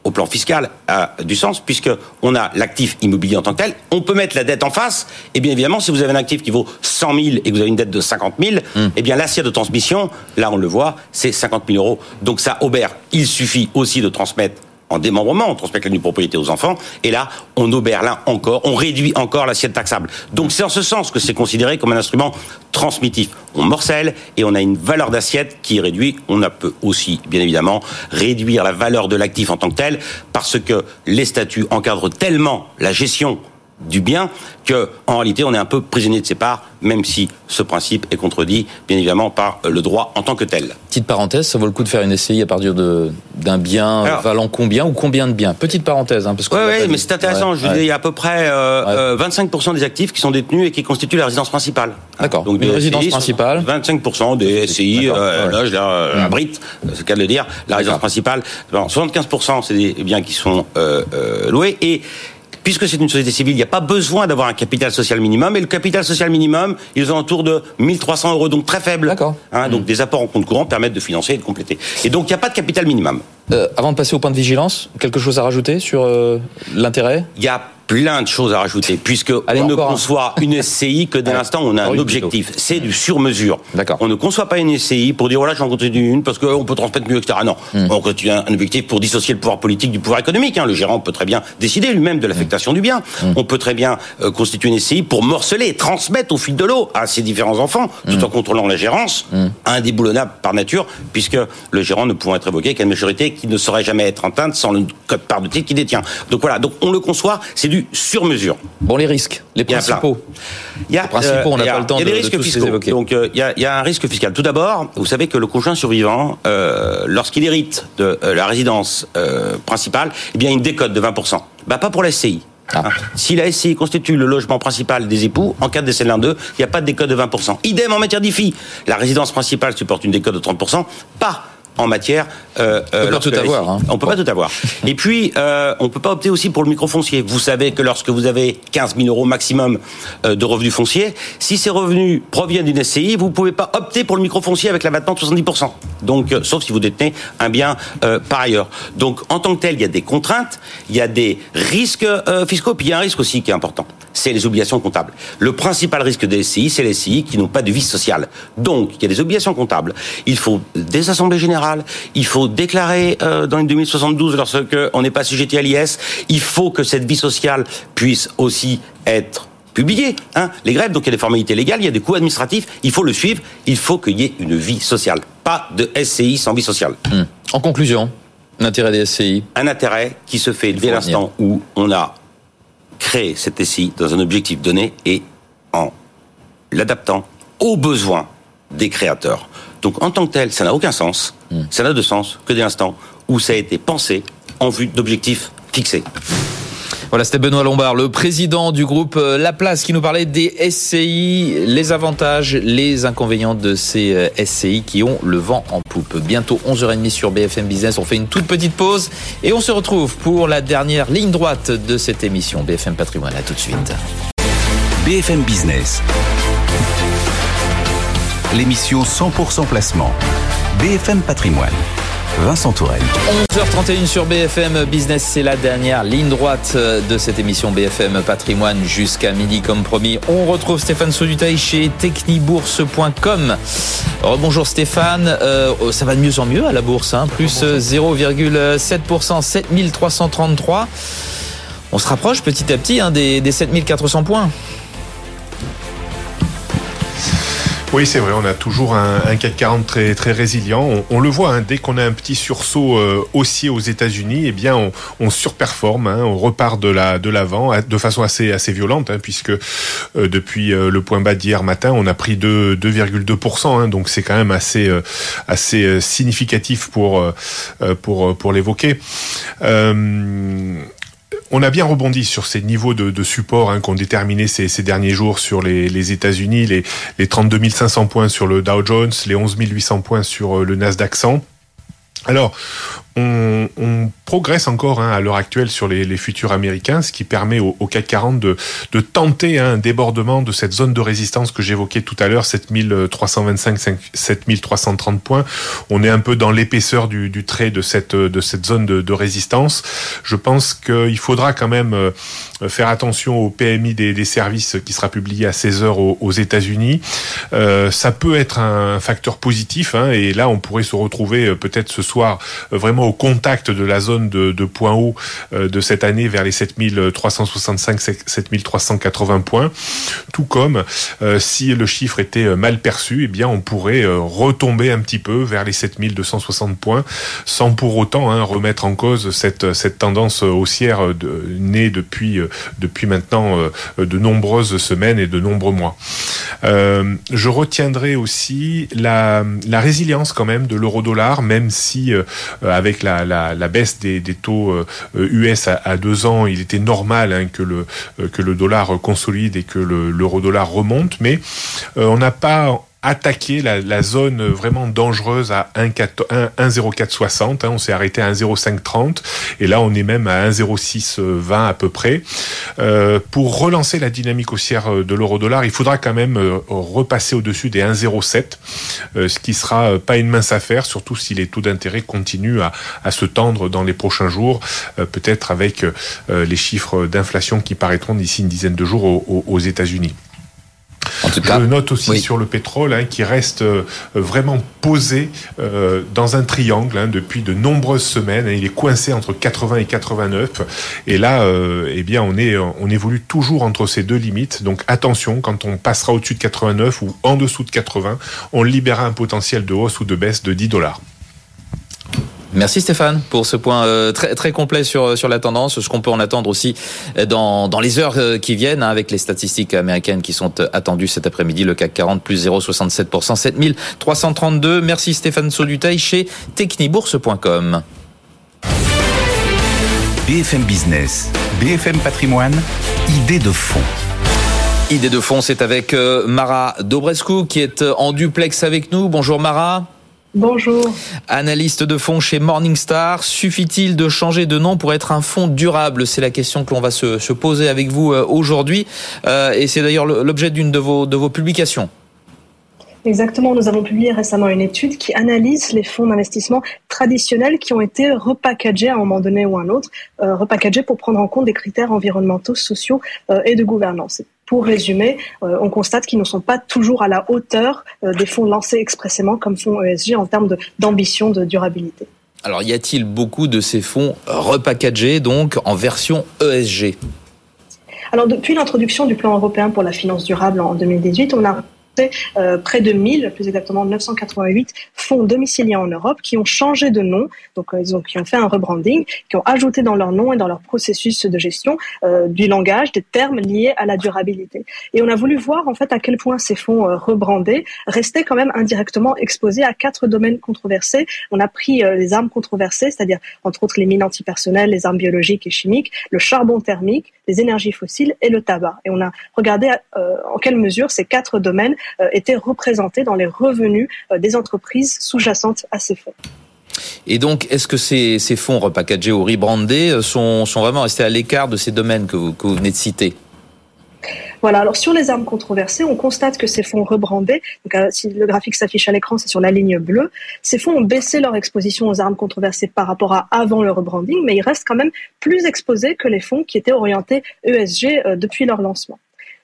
au plan fiscal a du sens puisque on a l'actif immobilier en tant que tel. On peut mettre la dette en face. Et bien évidemment, si vous avez un actif qui vaut 100 000 et que vous avez une dette de 50 000, Hmm. eh bien l'assiette de transmission, là on le voit, c'est 50 000 euros. Donc ça obère. Il suffit aussi de transmettre en démembrement, on transmet la nue propriété aux enfants, et là, on obère là encore, on réduit encore l'assiette taxable. Donc c'est en ce sens que c'est considéré comme un instrument transmittif. On morcelle et on a une valeur d'assiette qui est réduite. On a peut aussi, bien évidemment, réduire la valeur de l'actif en tant que tel, parce que les statuts encadrent tellement la gestion du bien que en réalité on est un peu prisonnier de ses parts même si ce principe est contredit bien évidemment par le droit en tant que tel. Petite parenthèse, ça vaut le coup de faire une SCI à partir de d'un bien Alors- valant combien ou combien de biens? Petite parenthèse, hein, parce que Oui, oui, mais c'est intéressant. Je vous dis, il y a à peu près euh, Ouais. euh, 25% des actifs qui sont détenus et qui constituent la résidence principale. D'accord. Donc Une des résidence SCI sont- principale. 25% des SCI, euh, ouais. là, je la, abrite, c'est le cas de le dire, la résidence principale. Bon, 75% c'est des biens qui sont euh, euh, loués et Puisque c'est une société civile, il n'y a pas besoin d'avoir un capital social minimum. Et le capital social minimum, ils ont autour de 1300 euros, donc très faible. D'accord. Hein, donc des apports en compte courant permettent de financer et de compléter. Et donc il n'y a pas de capital minimum. Euh, avant de passer au point de vigilance, quelque chose à rajouter sur euh, l'intérêt? Il y a plein de choses à rajouter, puisque Allez, on ne un. conçoit une SCI que dès l'instant où on a un objectif. C'est du sur-mesure. On ne conçoit pas une SCI pour dire voilà j'en continue une parce qu'on peut transmettre mieux, etc. Non, Hmm. on continue un objectif pour dissocier le pouvoir politique du pouvoir économique. hein. Le gérant peut très bien décider lui-même de l'affectation du bien. Hmm. On peut très bien euh, constituer une SCI pour morceler, et transmettre au fil de l'eau à ses différents enfants, tout Hmm. en contrôlant la gérance, indéboulonnable par nature, puisque le gérant ne pouvant être évoqué qu'à une majorité qui ne saurait jamais être atteinte sans le code part de titre qu'il détient. Donc voilà, donc on le conçoit, c'est du sur-mesure. Bon, les risques, les principaux. Il y a, Les principaux, on n'a a- pas le temps il y a des de- de risques tous les fiscaux. évoquer. Donc euh, il y, a, il y a un risque fiscal. Tout d'abord, vous savez que le conjoint survivant, euh, lorsqu'il hérite de euh, la résidence euh, principale, eh bien il y a une décote de 20%. Bah pas pour la SCI. Ah. Hein. Si la SCI constitue le logement principal des époux, en cas de décès de l'un d'eux, il n'y a pas de décote de 20%. Idem en matière d'IFI. La résidence principale supporte une décote de 30%, pas en matière. Euh, pas lorsque tout la avoir, SCI. hein. On peut pas tout avoir. Et puis, euh, on peut pas opter aussi pour le microfoncier. Vous savez que lorsque vous avez 15 000 euros maximum euh, de revenus fonciers, si ces revenus proviennent d'une SCI, vous pouvez pas opter pour le microfoncier avec l'abattement de 70%. Donc, euh, sauf si vous détenez un bien euh, par ailleurs. Donc, en tant que tel, il y a des contraintes, il y a des risques euh, fiscaux, puis il y a un risque aussi qui est important. C'est les obligations comptables. Le principal risque des SCI, c'est les SCI qui n'ont pas de vie sociale. Donc, il y a des obligations comptables. Il faut des assemblées générales. Il faut déclarer euh, dans les 2072 lorsque on n'est pas assujetti à l'IS. Il faut que cette vie sociale puisse aussi être publiée. Hein, les grèves, donc il y a des formalités légales, il y a des coûts administratifs. Il faut le suivre. Il faut qu'il y ait une vie sociale. Pas de SCI sans vie sociale. Hmm. En conclusion, l'intérêt des SCI. Un intérêt qui se fait dès l'instant où on a créé cette SCI dans un objectif donné et en l'adaptant aux besoins des créateurs. Donc en tant que tel, ça n'a aucun sens. Ça n'a de sens que dès l'instant où ça a été pensé en vue d'objectifs fixés. Voilà, c'était Benoît Lombard, le président du groupe euh, La Place, qui nous parlait des SCI, les avantages, les inconvénients de ces euh, SCI qui ont le vent en poupe. Bientôt 11h30 sur BFM Business. On fait une toute petite pause et on se retrouve pour la dernière ligne droite de cette émission BFM Patrimoine. À tout de suite. BFM Business. L'émission 100% placement. BFM Patrimoine. Vincent Tourelle. 11h31 sur BFM Business, c'est la dernière ligne droite de cette émission BFM Patrimoine jusqu'à midi comme promis. On retrouve Stéphane Saudutaille chez technibourse.com. Bonjour Stéphane, Euh, ça va de mieux en mieux à la bourse, hein, plus 0,7%, 7333. On se rapproche petit à petit hein, des, des 7400 points. Oui, c'est vrai, on a toujours un, un CAC 40 très, très résilient. On, on le voit, hein, dès qu'on a un petit sursaut euh, haussier aux États-Unis, eh bien, on, on surperforme, hein, on repart de la de l'avant de façon assez assez violente, hein, puisque euh, depuis euh, le point bas d'hier matin, on a pris 2 2,2%. Hein, donc c'est quand même assez euh, assez euh, significatif pour euh, pour pour l'évoquer. On a bien rebondi sur ces niveaux de, support hein, qu'ont déterminé ces, ces derniers jours sur les, les États-Unis, les, les 32 500 points sur le Dow Jones, les 11 800 points sur euh, le Nasdaq 100. Alors, on, on progresse encore hein, à l'heure actuelle sur les, les, futurs américains, ce qui permet au, au CAC 40 de, de tenter hein, un débordement de cette zone de résistance que j'évoquais tout à l'heure, 7325, 7330 points. On est un peu dans l'épaisseur du, du, trait de cette, de cette zone de, de résistance. Je pense qu'il faudra quand même euh, faire attention au PMI des, des, services qui sera publié à 16 heures aux, aux États-Unis. Euh, ça peut être un facteur positif, hein, et là on pourrait se retrouver euh, peut-être ce soir euh, au contact de la zone de, de point haut de cette année vers les 7365, 7380 points. Tout comme si le chiffre était mal perçu, eh bien on pourrait retomber un petit peu vers les 7260 points, sans pour autant hein, remettre en cause cette, tendance haussière née depuis depuis maintenant de nombreuses semaines et de nombreux mois. Euh, je retiendrai aussi la, la résilience quand même de l'euro-dollar, même si euh, avec la, baisse des, taux euh, US à, à, deux ans, il était normal hein, que, le, que le dollar consolide et que l'euro-dollar remonte, mais on n'a pas attaquer la, zone vraiment dangereuse à 1,0460. Hein, on s'est arrêté à 1,0530 et là on est même à 1,0620 à peu près. Euh, pour relancer la dynamique haussière euh, de l'euro-dollar, il faudra quand même euh, repasser au-dessus des 1,07, euh, ce qui sera pas une mince affaire, surtout si les taux d'intérêt continuent à, se tendre dans les prochains jours, peut-être avec les chiffres d'inflation qui paraîtront d'ici une dizaine de jours aux, aux États-Unis. En tout cas, je note aussi oui. sur le pétrole hein, qui reste euh, vraiment posé euh, dans un triangle hein, depuis de nombreuses semaines. Hein, il est coincé entre 80 et 89. Et là, euh, eh bien, on est, on évolue toujours entre ces deux limites. Donc attention, quand on passera au-dessus de 89 ou en dessous de 80, on libérera un potentiel de hausse ou de baisse de 10 dollars. Merci Stéphane pour ce point euh, très très complet sur sur la tendance, ce qu'on peut en attendre aussi dans dans les heures euh, qui viennent hein, avec les statistiques américaines qui sont euh, attendues cet après-midi. Le CAC 40 plus 0,67% 7332. Merci Stéphane Sauduteil chez technibourse.com. BFM Business, BFM Patrimoine, idée de fond. Idée de fond, c'est avec Mara Dobrescu qui est en duplex avec nous. Bonjour Mara. Bonjour. Analyste de fonds chez Morningstar, suffit-il de changer de nom pour être un fonds durable? C'est la question que l'on va se, se, poser avec vous aujourd'hui. Euh, et c'est d'ailleurs l'objet d'une de vos, de vos publications. Exactement, nous avons publié récemment une étude qui analyse les fonds d'investissement traditionnels qui ont été repackagés à un moment donné ou à un autre, euh, repackagés pour prendre en compte des critères environnementaux, sociaux euh, et de gouvernance. Pour résumer, euh, on constate qu'ils ne sont pas toujours à la hauteur euh, des fonds lancés expressément comme fonds ESG en termes d'ambition de, de durabilité. Alors, y a-t-il beaucoup de ces fonds repackagés, donc en version ESG alors, depuis l'introduction du plan européen pour la finance durable en 2018, on a euh, près de 1000, plus exactement 988 fonds domiciliés en Europe qui ont changé de nom, donc euh, ils ont, qui ont fait un rebranding, qui ont ajouté dans leur nom et dans leur processus de gestion euh, du langage, des termes liés à la durabilité. Et on a voulu voir en fait à quel point ces fonds euh, rebrandés restaient quand même indirectement exposés à quatre domaines controversés. On a pris euh, les armes controversées, c'est-à-dire entre autres les mines antipersonnelles, les armes biologiques et chimiques, le charbon thermique, les énergies fossiles et le tabac. Et on a regardé euh, en quelle mesure ces quatre domaines étaient représentés dans les revenus euh, des entreprises sous-jacentes à ces fonds. Et donc, est-ce que ces, ces, fonds repackagés ou rebrandés sont, sont vraiment restés à l'écart de ces domaines que vous, que vous venez de citer? Voilà. Alors sur les armes controversées, on constate que ces fonds rebrandés, donc euh, si le graphique s'affiche à l'écran, c'est sur la ligne bleue, ces fonds ont baissé leur exposition aux armes controversées par rapport à avant le rebranding, mais ils restent quand même plus exposés que les fonds qui étaient orientés ESG euh, depuis leur lancement.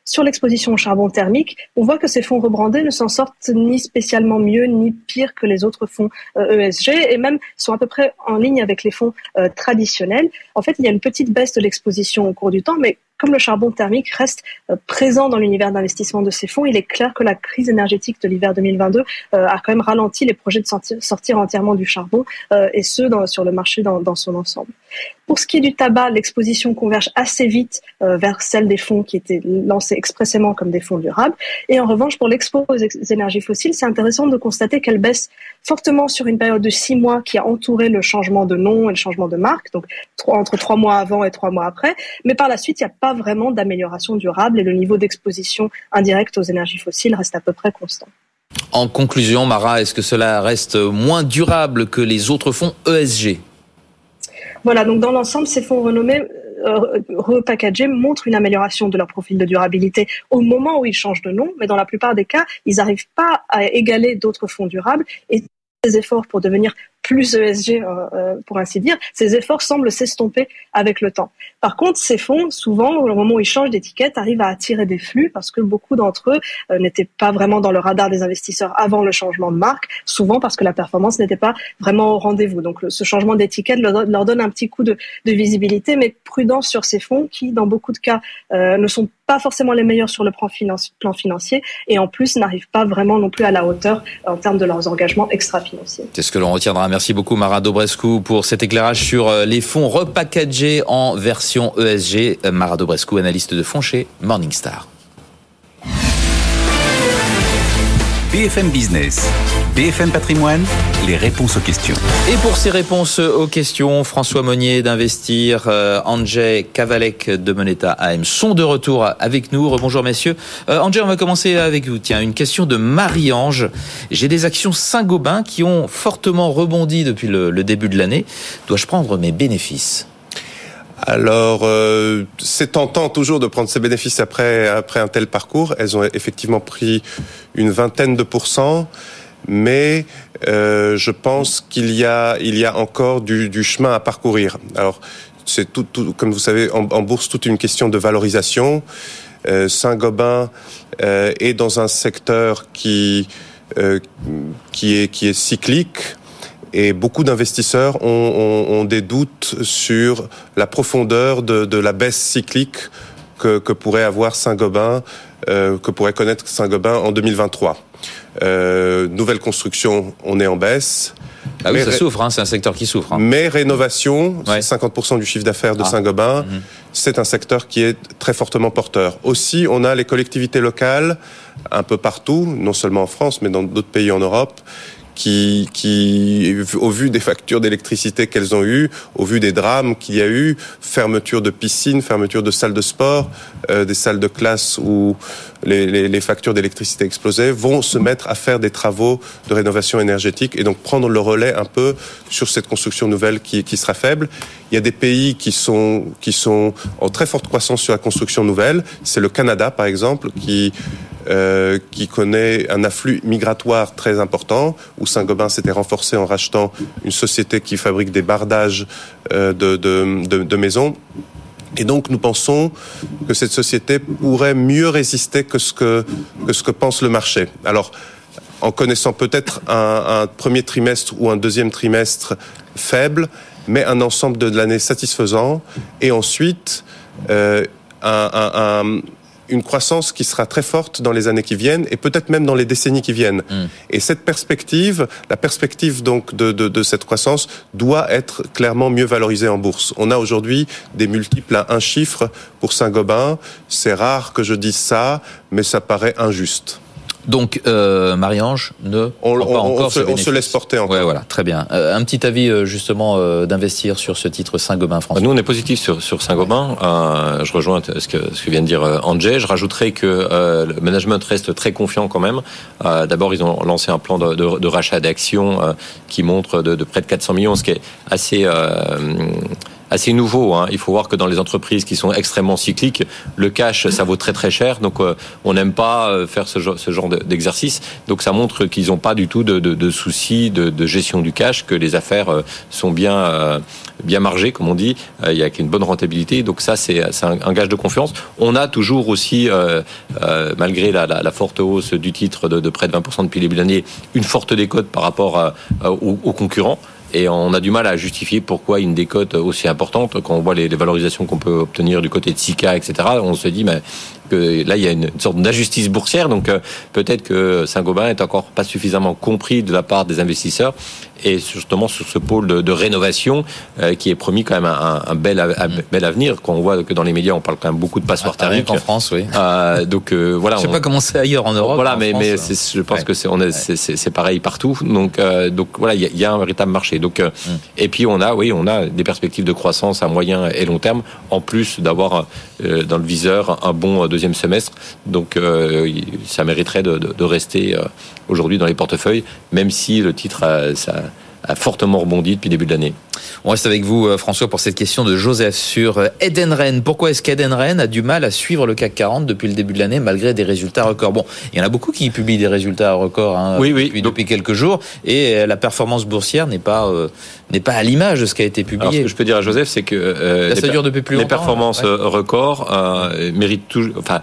Sur l'exposition au charbon thermique, on voit que ces fonds rebrandés ne s'en sortent ni spécialement mieux ni pire que les autres fonds euh, ESG et même sont à peu près en ligne avec les fonds euh, traditionnels. En fait, il y a une petite baisse de l'exposition au cours du temps, mais comme le charbon thermique reste euh, présent dans l'univers d'investissement de ces fonds, il est clair que la crise énergétique de l'hiver 2022 euh, a quand même ralenti les projets de sortir, entièrement du charbon et ce sur le marché dans, son ensemble. Pour ce qui est du tabac, l'exposition converge assez vite euh, vers celle des fonds qui étaient lancés expressément comme des fonds durables. Et en revanche, pour l'expo aux énergies fossiles, c'est intéressant de constater qu'elle baisse fortement sur une période de six mois qui a entouré le changement de nom et le changement de marque, donc entre trois mois avant et trois mois après. Mais par la suite, il n'y a pas vraiment d'amélioration durable et le niveau d'exposition indirecte aux énergies fossiles reste à peu près constant. En conclusion, Mara, est-ce que cela reste moins durable que les autres fonds ESG Voilà, donc dans l'ensemble, ces fonds renommés euh, repackagés montrent une amélioration de leur profil de durabilité au moment où ils changent de nom, mais dans la plupart des cas, ils n'arrivent pas à égaler d'autres fonds durables et ces efforts pour devenir plus ESG, euh, euh, pour ainsi dire, ces efforts semblent s'estomper avec le temps. Par contre, ces fonds, souvent, au moment où ils changent d'étiquette, arrivent à attirer des flux parce que beaucoup d'entre eux euh, n'étaient pas vraiment dans le radar des investisseurs avant le changement de marque, souvent parce que la performance n'était pas vraiment au rendez-vous. Donc, ce changement d'étiquette leur, donne un petit coup de, de, visibilité, mais prudence sur ces fonds qui, dans beaucoup de cas, ne sont pas forcément les meilleurs sur le plan, financier et en plus n'arrivent pas vraiment non plus à la hauteur en termes de leurs engagements extra-financiers. C'est ce que l'on retiendra. Beaucoup Mara Dobrescu pour cet éclairage sur euh, les fonds repackagés en version ESG. Euh, Mara Dobrescu, analyste de fonds chez Morningstar. BFM Business, BFM Patrimoine, les réponses aux questions. Et pour ces réponses aux questions, François Monnier d'Investir, euh, Andrzej Kavalek de Moneta AM sont de retour avec nous. Rebonjour messieurs. Euh, on va commencer avec vous. Tiens, une question de Marie-Ange. J'ai des actions Saint-Gobain qui ont fortement rebondi depuis le début de l'année. Dois-je prendre mes bénéfices? Alors, euh, c'est tentant toujours de prendre ces bénéfices après, après un tel parcours. Elles ont effectivement pris une vingtaine de pourcents, mais euh, je pense qu'il y a, il y a encore du, du chemin à parcourir. Alors, c'est tout, tout, comme vous savez, en, en, bourse, toute une question de valorisation. Euh, Saint-Gobain euh, est dans un secteur qui, euh, qui, est, qui est cyclique et beaucoup d'investisseurs ont, des doutes sur la profondeur de, la baisse cyclique que, pourrait avoir Saint-Gobain, euh, que pourrait connaître Saint-Gobain en 2023. Euh, nouvelle construction, on est en baisse. Ah oui, ça souffre, hein, c'est un secteur qui souffre. Hein. Mais rénovation, 50% du chiffre d'affaires de ah. Saint-Gobain, mhm. c'est un secteur qui est très fortement porteur. Aussi, on a les collectivités locales un peu partout, non seulement en France, mais dans d'autres pays en Europe, qui, qui, au vu des factures d'électricité qu'elles ont eues, au vu des drames qu'il y a eu, fermeture de piscines, fermeture de salles de sport, euh, des salles de classe où les, factures d'électricité explosaient, vont se mettre à faire des travaux de rénovation énergétique et donc prendre le relais un peu sur cette construction nouvelle qui, qui sera faible. Il y a des pays qui sont, qui sont en très forte croissance sur la construction nouvelle. C'est le Canada, par exemple, qui euh, qui connaît un afflux migratoire très important, où Saint-Gobain s'était renforcé en rachetant une société qui fabrique des bardages euh, de, de, de maisons. Et donc nous pensons que cette société pourrait mieux résister que ce que, que, ce que pense le marché. Alors, en connaissant peut-être un, premier trimestre ou un deuxième trimestre faible, mais un ensemble de, l'année satisfaisant, et ensuite euh, un, une croissance qui sera très forte dans les années qui viennent et peut-être même dans les décennies qui viennent. Mm. Et cette perspective, la perspective donc de, de, de, cette croissance doit être clairement mieux valorisée en bourse. On a aujourd'hui des multiples à un chiffre pour Saint-Gobain. C'est rare que je dise ça, mais ça paraît injuste. Donc, euh, Marie-Ange ne on, pas encore se, on se laisse porter encore. Ouais, voilà, très bien. Euh, un petit avis euh, justement euh, d'investir sur ce titre Saint-Gobain France. Nous, on est positif sur, sur Saint-Gobain. Euh, je rejoins ce que, ce que vient de dire Andrzej. Je rajouterai que le management reste très confiant quand même. D'abord, ils ont lancé un plan de, de, de rachat d'actions qui montre de, de, près de 400 millions, ce qui est assez assez nouveau. Hein. Il faut voir que dans les entreprises qui sont extrêmement cycliques, le cash, ça vaut très très cher. Donc euh, on n'aime pas euh, faire ce genre, ce genre d'exercice. Donc ça montre qu'ils n'ont pas du tout de, de, de soucis de, de, gestion du cash, que les affaires euh, sont bien bien margées, comme on dit. Il y a une bonne rentabilité. Donc ça, c'est un, un, gage de confiance. On a toujours aussi, euh, malgré la, la, la, forte hausse du titre de, près de 20% depuis le début de l'année, une forte décote par rapport à, aux, aux concurrents. Et on a du mal à justifier pourquoi une décote aussi importante, quand on voit les, valorisations qu'on peut obtenir du côté de Sika, etc. On se dit, mais que là, il y a une sorte d'injustice boursière. Donc, euh, peut-être que Saint-Gobain est encore pas suffisamment compris de la part des investisseurs. Et justement, sur ce pôle de, de rénovation, euh, qui est promis quand même un, un bel, un bel avenir. Quand on voit que dans les médias, on parle quand même beaucoup de passeports ah, thermiques. En France, oui. Euh, donc, euh, voilà. Je sais pas comment c'est ailleurs en Europe. Voilà, en mais, France, mais je pense ouais. que c'est, on est, c'est, pareil partout. Donc, donc voilà, il y, y, a un véritable marché. Donc, mm. et puis on a, oui, on a des perspectives de croissance à moyen et long terme, en plus d'avoir dans le viseur un bon deuxième semestre. Donc euh, ça mériterait de, rester euh, aujourd'hui dans les portefeuilles, même si le titre a, ça, a fortement rebondi depuis le début de l'année. On reste avec vous, euh, François, pour cette question de Joseph sur euh, Edenred. Pourquoi est-ce qu'Edenred a du mal à suivre le CAC 40 depuis le début de l'année, malgré des résultats records? Bon, il y en a beaucoup qui publient des résultats records hein, oui, oui. Depuis, depuis, quelques jours, et euh, la performance boursière n'est pas n'est pas à l'image de ce qui a été publié. Alors, ce que je peux dire à Joseph, c'est que euh, ça dure depuis plus les. Les performances ouais. records euh, méritent toujours, enfin,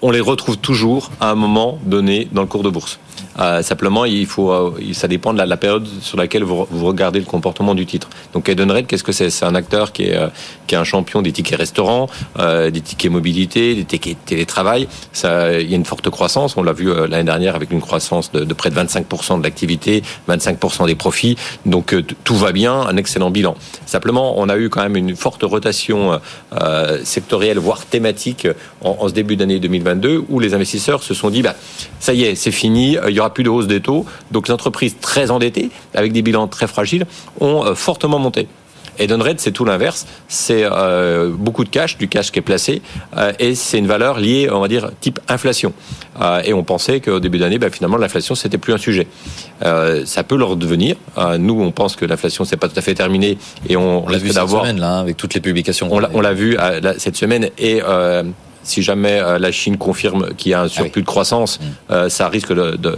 on les retrouve toujours à un moment donné dans le cours de bourse. Euh, simplement, il faut, euh, ça dépend de la, période sur laquelle vous, regardez le comportement du titre. Donc, Edenred, qu'est-ce que c'est? C'est un acteur qui est, euh, qui est un champion des tickets restaurants, des tickets mobilité, des tickets télétravail. Il y a une forte croissance. On l'a vu l'année dernière avec une croissance de, près de 25% de l'activité, 25% des profits. Donc, tout va bien, un excellent bilan. Simplement, on a eu quand même une forte rotation sectorielle, voire thématique, en, en ce début d'année 2022, où les investisseurs se sont dit, bah, ça y est, c'est fini. Il y aura plus de hausse des taux. Donc les entreprises très endettées, avec des bilans très fragiles, ont euh, fortement monté. Edenred, c'est tout l'inverse. C'est euh, beaucoup de cash, du cash qui est placé, euh, et c'est une valeur liée, on va dire, type inflation. Euh, et on pensait qu'au début d'année, ben, finalement, l'inflation, c'était plus un sujet. Ça peut leur devenir. nous, on pense que l'inflation, c'est pas tout à fait terminé, et on, on l'a vu cette semaine, là, hein, avec toutes les publications. On l'a vu là, cette semaine, et si jamais la Chine confirme qu'il y a un surplus ah oui. de croissance, mmh. ça risque de, de,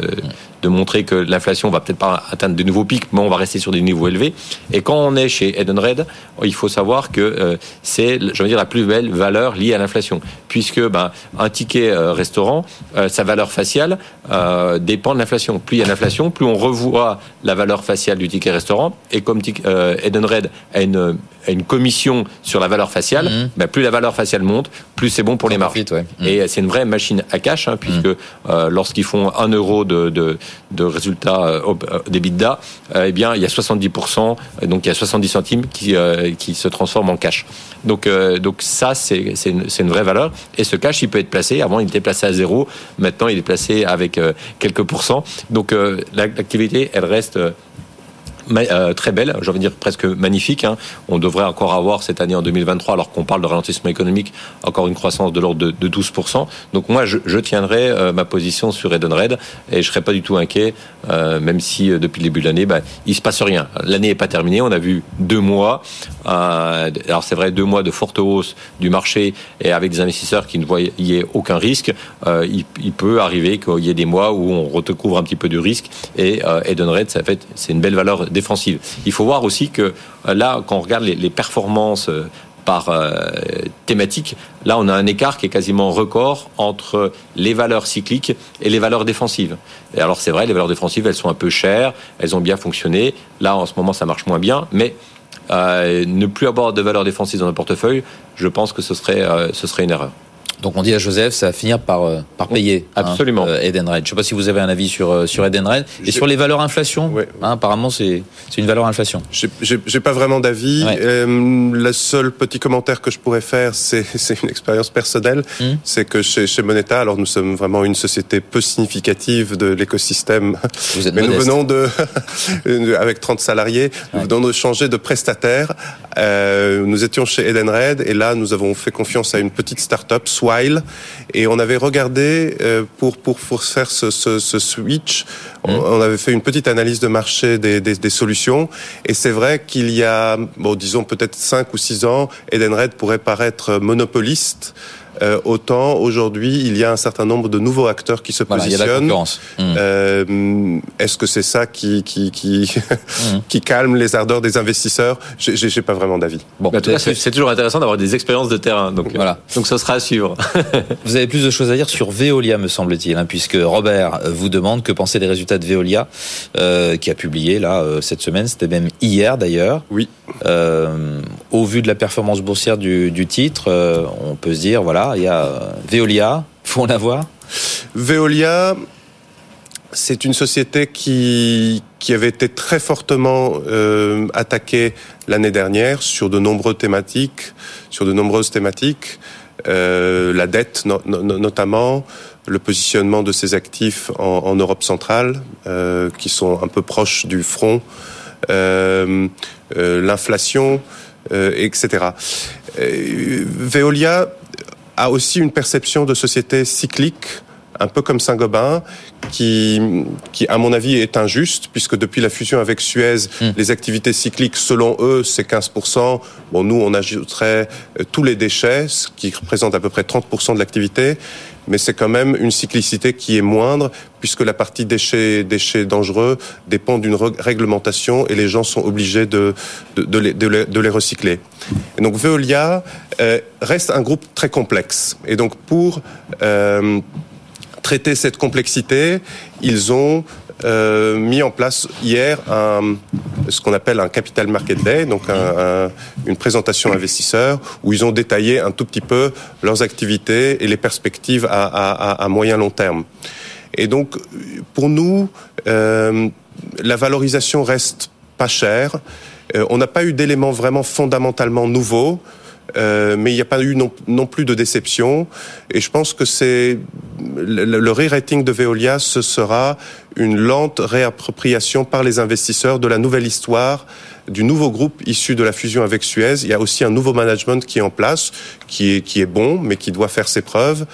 de montrer que l'inflation va peut-être pas atteindre de nouveaux pics, mais on va rester sur des niveaux élevés. Et quand on est chez Edenred, il faut savoir que euh, c'est, je veux dire, la plus belle valeur liée à l'inflation, puisque ben, un ticket euh, restaurant, euh, sa valeur faciale dépend de l'inflation. Plus il y a l'inflation, plus on revoit la valeur faciale du ticket restaurant. Et comme Edenred a une, a une commission sur la valeur faciale, mmh. ben, plus la valeur faciale monte, plus c'est bon pour les marges. Ouais. Mmh. Et c'est une vraie machine à cash, hein, puisque mmh. lorsqu'ils font un euro de, de de résultats euh, d'EBITDA, euh, eh bien, il y a 70%, donc il y a 70 centimes qui, euh, qui se transforment en cash. Donc, donc ça, c'est une, une, vraie valeur. Et ce cash, il peut être placé. Avant, il était placé à zéro. Maintenant, il est placé avec quelques pourcents. Donc, l'activité, elle reste euh, très belle, j'ai envie de dire presque magnifique. Hein. On devrait encore avoir cette année en 2023, alors qu'on parle de ralentissement économique, encore une croissance de l'ordre de, de, 12%. Donc moi, je, tiendrai euh, ma position sur Edenred et je serai pas du tout inquiet, euh, même si depuis le début de l'année, bah, il se passe rien. L'année n'est pas terminée. On a vu deux mois. Alors c'est vrai, deux mois de forte hausse du marché et avec des investisseurs qui ne voyaient aucun risque. Il, peut arriver qu'il y ait des mois où on recouvre un petit peu du risque et Edenred, c'est une belle valeur Il faut voir aussi que là, quand on regarde les, performances par euh, thématique, là on a un écart qui est quasiment record entre les valeurs cycliques et les valeurs défensives. Et alors c'est vrai, les valeurs défensives, elles sont un peu chères, elles ont bien fonctionné. Là en ce moment ça marche moins bien, mais euh, ne plus avoir de valeurs défensives dans un portefeuille, je pense que euh, ce serait une erreur. Donc on dit à Joseph, ça va finir par, euh, par payer. Absolument. Hein, Edenred. Je ne sais pas si vous avez un avis sur, euh, sur Edenred. Et sur les valeurs inflation, ouais. hein, apparemment c'est une valeur inflation. J'ai pas vraiment d'avis. Ouais. Euh, le seul petit commentaire que je pourrais faire, c'est une expérience personnelle. Hmm. Mmh. C'est que chez, chez Moneta, alors nous sommes vraiment une société peu significative de l'écosystème. Mais modeste. nous venons de, avec 30 salariés, nous ouais. venons de changer de prestataire. Euh, nous étions chez Edenred et là nous avons fait confiance à une petite start-up, Et on avait regardé euh, pour, pour, pour faire ce, ce, ce switch, mmh. on avait fait une petite analyse de marché des, des, des solutions, et c'est vrai qu'il y a, bon, disons peut-être 5 ou 6 ans, Edenred pourrait paraître monopoliste. Euh, autant aujourd'hui il y a un certain nombre de nouveaux acteurs qui se voilà, positionnent. Mmh. Euh, Est-ce que c'est ça qui qui qui, mmh. qui calme les ardeurs des investisseurs? J'ai pas vraiment d'avis. Bon, c'est toujours intéressant d'avoir des expériences de terrain. Donc voilà. Donc ce sera à suivre. vous avez plus de choses à dire sur Veolia, me semble-t-il, hein, puisque Robert vous demande que penser des résultats de Veolia, euh, qui a publié là euh, cette semaine, c'était même hier d'ailleurs. Oui. Euh, au vu de la performance boursière du, titre, euh, on peut se dire voilà il y a Veolia, faut en avoir. Veolia, c'est une société qui, avait été très fortement euh, attaquée l'année dernière sur de nombreuses thématiques, sur de nombreuses thématiques, euh, la dette no, no, notamment, le positionnement de ses actifs en, Europe centrale, euh, qui sont un peu proches du front, euh, l'inflation, etc. Veolia a aussi une perception de société cyclique un peu comme Saint-Gobain, qui, qui, à mon avis, est injuste, puisque depuis la fusion avec Suez, hmm. les activités cycliques, selon eux, c'est 15%. Bon, nous, on ajouterait euh, tous les déchets, ce qui représente à peu près 30% de l'activité mais c'est quand même une cyclicité qui est moindre puisque la partie déchets, dangereux dépend d'une réglementation et les gens sont obligés de, les, recycler. Donc Veolia euh, reste un groupe très complexe. Et donc pour euh, traiter cette complexité, ils ont euh, mis en place hier ce qu'on appelle un Capital Market Day, donc un, une présentation investisseur, où ils ont détaillé un tout petit peu leurs activités et les perspectives à, à, à moyen long terme. Et donc, pour nous, euh, la valorisation reste pas chère. Euh, on n'a pas eu d'éléments vraiment fondamentalement nouveaux. Euh, mais il n'y a pas eu non, plus de déception. Et je pense que c'est le, le re-rating de Veolia, ce sera une lente réappropriation par les investisseurs de la nouvelle histoire du nouveau groupe issu de la fusion avec Suez. Il y a aussi un nouveau management qui est en place, qui est, qui est bon, mais qui doit faire ses preuves.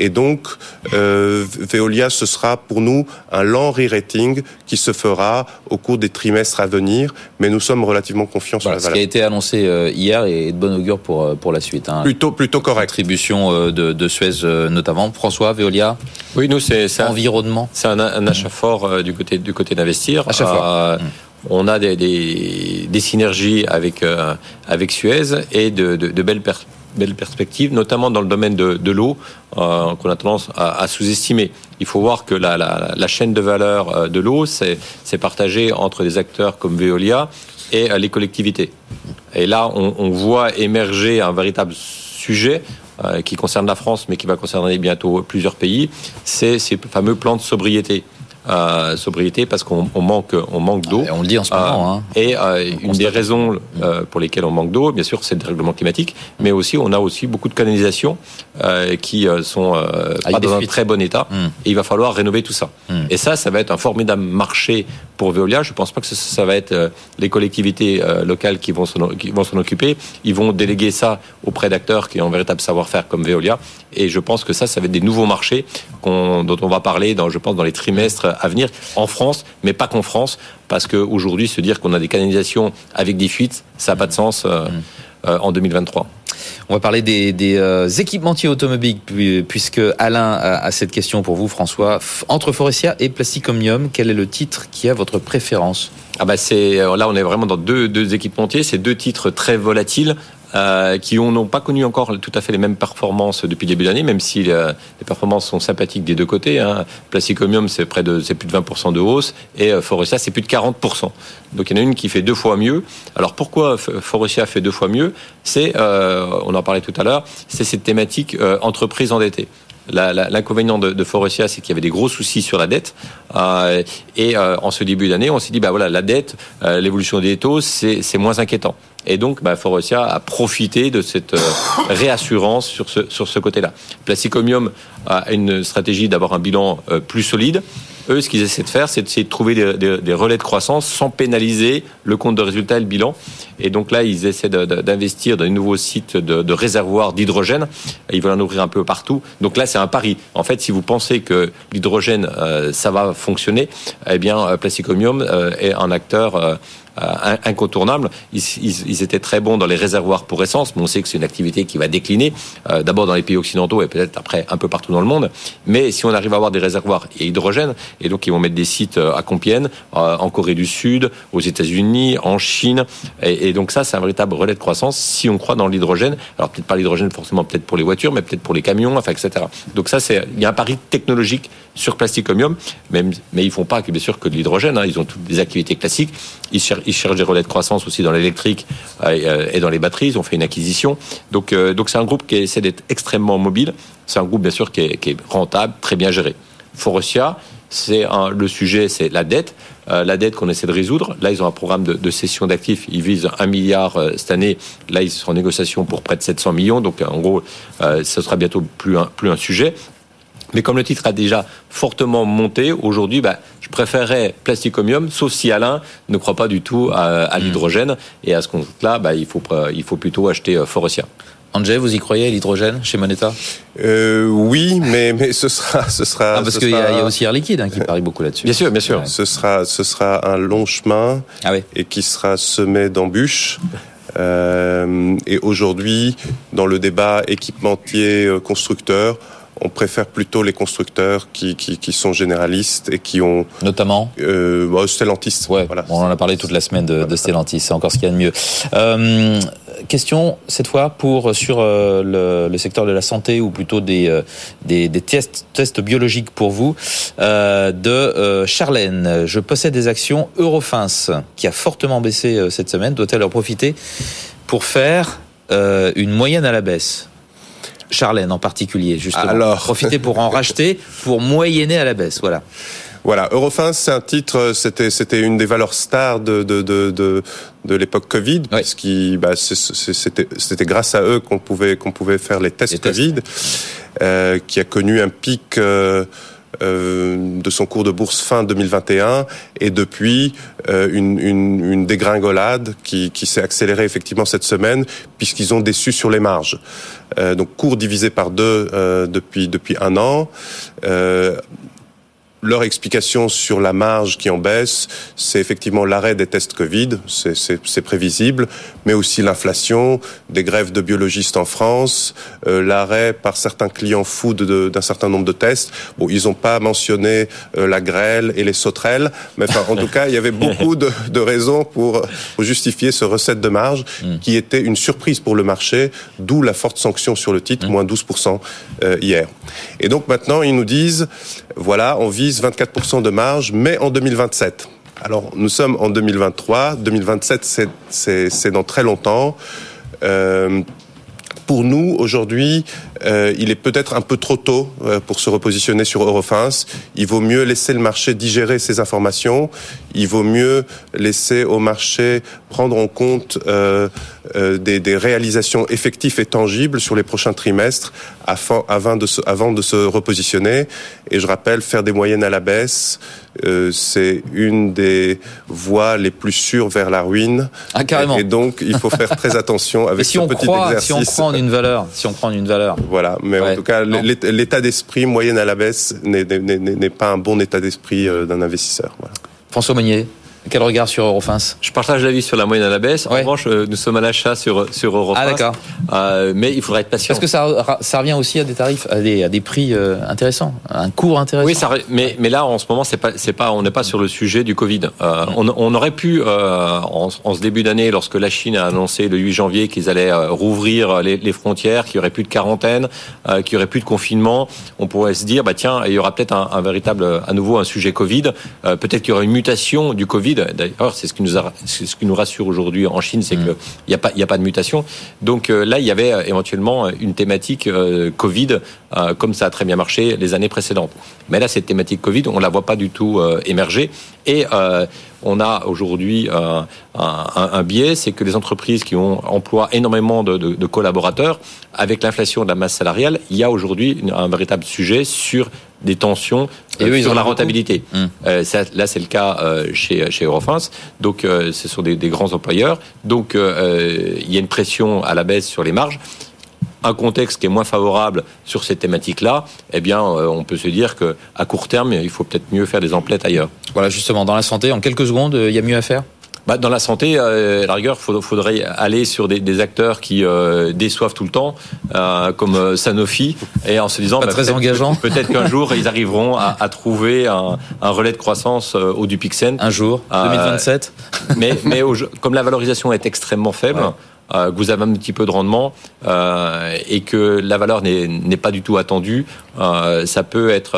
Et donc, euh, Veolia, ce sera pour nous un lent re-rating qui se fera au cours des trimestres à venir, mais nous sommes relativement confiants sur la valeur. Ce qui a été annoncé euh, hier est de bon augure pour, euh, pour la suite. Hein. Plutôt, plutôt correct. Contribution euh, de, de Suez notamment. François, Veolia Oui, nous, c'est environnement. C'est un, un, achat fort du côté, du côté d'investir. Achat fort. Mmh on a des, des, des synergies avec, euh, avec Suez et de, de, de belles, belles, perspectives, notamment dans le domaine de, de l'eau, euh, qu'on a tendance à, sous-estimer. Il faut voir que la, la, chaîne de valeur euh, de l'eau, c'est partagé entre des acteurs comme Veolia et les collectivités. Et là, on voit émerger un véritable sujet qui concerne la France, mais qui va concerner bientôt plusieurs pays, c'est ces fameux plans de sobriété euh, sobriété parce qu'on manque, on manque d'eau. on le dit en ce moment. Hein. Et euh, une des raisons euh, pour lesquelles on manque d'eau, bien sûr, c'est le dérèglement climatique, mais aussi on a aussi beaucoup de canalisations euh, qui sont euh, pas dans un très bon état. Hmm. Et il va falloir rénover tout ça. Et ça, ça va être un formidable marché pour Veolia. Je pense pas que ça, ça va être les collectivités locales qui vont s'en occuper. Ils vont déléguer ça auprès d'acteurs qui ont un véritable savoir-faire comme Veolia. Et je pense que ça, ça va être des nouveaux marchés dont on va parler, dans, je pense, dans les trimestres à venir en France, mais pas qu'en France, parce qu'aujourd'hui, se dire qu'on a des canalisations avec des fuites, ça n'a pas de sens euh, mm. euh, en 2023. On va parler des, euh, équipementiers automobiles, puisque Alain a, cette question pour vous, François. Entre Forestia et Plasticomium, quel est le titre qui a votre préférence? Ah bah c'est là on est vraiment dans deux, deux équipementiers, c'est deux titres très volatiles euh, qui n'ont pas connu encore tout à fait les mêmes performances depuis le début d'année, même si euh, les performances sont sympathiques des deux côtés. Hein. Plasticomium, c'est près de c'est plus de 20% de hausse, et euh, Forestia, c'est plus de 40%. Donc il y en a une qui fait deux fois mieux. Alors pourquoi Forestia fait deux fois mieux? C'est, on en parlait tout à l'heure, c'est cette thématique entreprise endettée. L'inconvénient de, de Forestia, c'est qu'il y avait des gros soucis sur la dette. et en ce début d'année, on s'est dit, bah voilà, la dette, l'évolution des taux, c'est moins inquiétant. Et donc, bah, Forosia a profité de cette euh, réassurance sur ce, sur ce côté-là. Plasticomium a une stratégie d'avoir un bilan euh, plus solide. Eux, ce qu'ils essaient de faire, c'est de trouver des, des, relais de croissance sans pénaliser le compte de résultat et le bilan. Et donc là, ils essaient d'investir dans des nouveaux sites de, de réservoirs d'hydrogène. Ils veulent en ouvrir un peu partout. Donc là, c'est un pari. En fait, si vous pensez que l'hydrogène, euh, ça va fonctionner, eh bien, Plasticomium est un acteur euh, incontournable. Ils, étaient très bons dans les réservoirs pour essence, mais on sait que c'est une activité qui va décliner, euh, d'abord dans les pays occidentaux et peut-être après un peu partout dans le monde. Mais si on arrive à avoir des réservoirs et hydrogène, et donc ils vont mettre des sites euh, à Compiègne, en Corée du Sud, aux États-Unis, en Chine, et, donc ça, c'est un véritable relais de croissance si on croit dans l'hydrogène. Alors peut-être pas l'hydrogène forcément, peut-être pour les voitures, mais peut-être pour les camions, enfin, etc. Donc ça, c'est il y a un pari technologique sur Plasticomium, mais ils font pas bien sûr que de l'hydrogène. Hein, ils ont toutes des activités classiques. Ils ils cherchent des relais de croissance aussi dans l'électrique euh, et dans les batteries. Ils ont fait une acquisition. Donc, euh, donc c'est un groupe qui essaie d'être extrêmement mobile. C'est un groupe, bien sûr, qui est, rentable, très bien géré. Forestia, c'est le sujet, c'est la dette. Euh, la dette qu'on essaie de résoudre. Là, ils ont un programme de, cession d'actifs. Ils visent un milliard cette année. Là, ils sont en négociation pour près de 700 millions. Donc, en gros, ce sera bientôt plus un, plus un sujet. Mais comme le titre a déjà fortement monté, aujourd'hui, bah, je préférerais Plasticomium, sauf si Alain ne croit pas du tout à, hmm. l'hydrogène. Et à ce compte-là, bah, il, faut, il faut plutôt acheter euh, Forestia. Angé, vous y croyez l'hydrogène chez Moneta? Euh, Oui, mais mais ce sera ce sera ah, parce qu'il y, a aussi Air Liquide hein, qui parie beaucoup là-dessus. Bien sûr, bien sûr. Ce sera ce sera un long chemin ah oui. et qui sera semé d'embûches. Euh, et aujourd'hui, dans le débat équipementier euh, constructeur, on préfère plutôt les constructeurs qui, qui, qui, sont généralistes et qui ont notamment euh, bah, Stellantis. Ouais, voilà. on en a parlé toute la semaine de, de Stellantis. C'est encore ce qu'il y a de mieux. Euh, question cette fois pour sur euh, le, le, secteur de la santé ou plutôt des euh, des, des tests, tests biologiques pour vous de Charlène. Je possède des actions Eurofins qui a fortement baissé cette semaine. Doit-elle en profiter pour faire une moyenne à la baisse? Charlène en particulier, justement. Alors... Profiter pour en racheter, pour moyenner à la baisse, voilà. Voilà, Eurofins, c'est un titre, c'était c'était une des valeurs stars de de de de, de l'époque Covid, oui. puisqu'il bah, c'était c'était grâce à eux qu'on pouvait qu'on pouvait faire les tests les Covid, euh, qui a connu un pic. Euh, euh, de son cours de bourse fin 2021 et depuis euh, une, une, une, dégringolade qui, qui s'est accélérée effectivement cette semaine puisqu'ils ont déçu sur les marges. Euh, donc cours divisé par deux euh, depuis depuis un an. Leur explication sur la marge qui en baisse, c'est effectivement l'arrêt des tests Covid, c'est prévisible, mais aussi l'inflation, des grèves de biologistes en France, euh, l'arrêt par certains clients food d'un certain nombre de tests. Bon, ils n'ont pas mentionné euh, la grêle et les sauterelles, mais enfin, en tout cas, il y avait beaucoup de, de raisons pour, pour, justifier ce recette de marge mm. qui était une surprise pour le marché, d'où la forte sanction sur le titre, mm. moins 12% euh, hier. Et donc maintenant, ils nous disent, voilà, on vise 24% de marge, mais en 2027. Alors, nous sommes en 2023. 2027, c'est dans très longtemps. Euh, pour nous, aujourd'hui, euh, il est peut-être un peu trop tôt euh, pour se repositionner sur Eurofins. Il vaut mieux laisser le marché digérer ces informations. Il vaut mieux laisser au marché prendre en compte euh, euh des, des, réalisations effectives et tangibles sur les prochains trimestres afin, avant, de se, avant de se repositionner. Et je rappelle, faire des moyennes à la baisse, euh, c'est une des voies les plus sûres vers la ruine. Ah, carrément. Et, donc, il faut faire très attention avec si ce on petit croit, exercice. Si on prend en une valeur, si on prend en une valeur. Voilà, mais ouais. en tout cas, l'état d'esprit moyenne à la baisse n'est pas un bon état d'esprit euh, d'un investisseur. Voilà. François Meunier quel regard sur Eurofins Je partage l'avis sur la moyenne à la baisse. En ouais. revanche, euh, nous sommes à l'achat sur, sur Eurofins. Ah, d'accord. Euh, mais il faudrait être patient. Parce que ça, ça revient aussi à des tarifs, à des, à des prix euh, intéressants, un cours intéressant? Oui, ça, mais, mais là, en ce moment, c'est pas, c'est pas, on n'est pas sur le sujet du Covid. Euh, on, on, aurait pu, en, en, ce début d'année, lorsque la Chine a annoncé le 8 janvier qu'ils allaient rouvrir les, les frontières, qu'il y aurait plus de quarantaine, qu'il y aurait plus de confinement, on pourrait se dire, bah tiens, il y aura peut-être un, un, véritable, à nouveau, un sujet Covid. peut-être qu'il y aura une mutation du Covid. D'ailleurs, c'est ce qui nous, a, ce qui nous rassure aujourd'hui en Chine, c'est mmh. qu'il n'y a, pas, y a pas de mutation. Donc euh, là, il y avait euh, éventuellement une thématique euh, Covid, euh, comme ça a très bien marché les années précédentes. Mais là, cette thématique Covid, on ne la voit pas du tout euh, émerger. Et on a aujourd'hui un, un, un, biais, c'est que les entreprises qui ont emploient énormément de, de, de collaborateurs, avec l'inflation de la masse salariale, il y a aujourd'hui un véritable sujet sur des tensions et eux, sur la rentabilité. Mmh. Euh, ça, là, c'est le cas euh, chez, chez Eurofins. Donc, euh, ce sont des, des, grands employeurs. Donc, il y a une pression à la baisse sur les marges un contexte qui est moins favorable sur ces thématiques-là, eh bien, on peut se dire que à court terme, il faut peut-être mieux faire des emplettes ailleurs. Voilà, justement, dans la santé, en quelques secondes, il y a mieux à faire? Bah, dans la santé, euh, à la rigueur, il faudrait aller sur des, des acteurs qui euh, déçoivent tout le temps, euh, comme euh, Sanofi, et en se disant, bah, très peut engageant. Peut-être qu'un jour ils arriveront à, à trouver un, un, relais de croissance euh, au Dupixent. Un jour, 2027. mais mais au, comme la valorisation est extrêmement faible. Ouais euh, que vous avez un petit peu de rendement euh, et que la valeur n'est pas du tout attendue, euh, ça peut être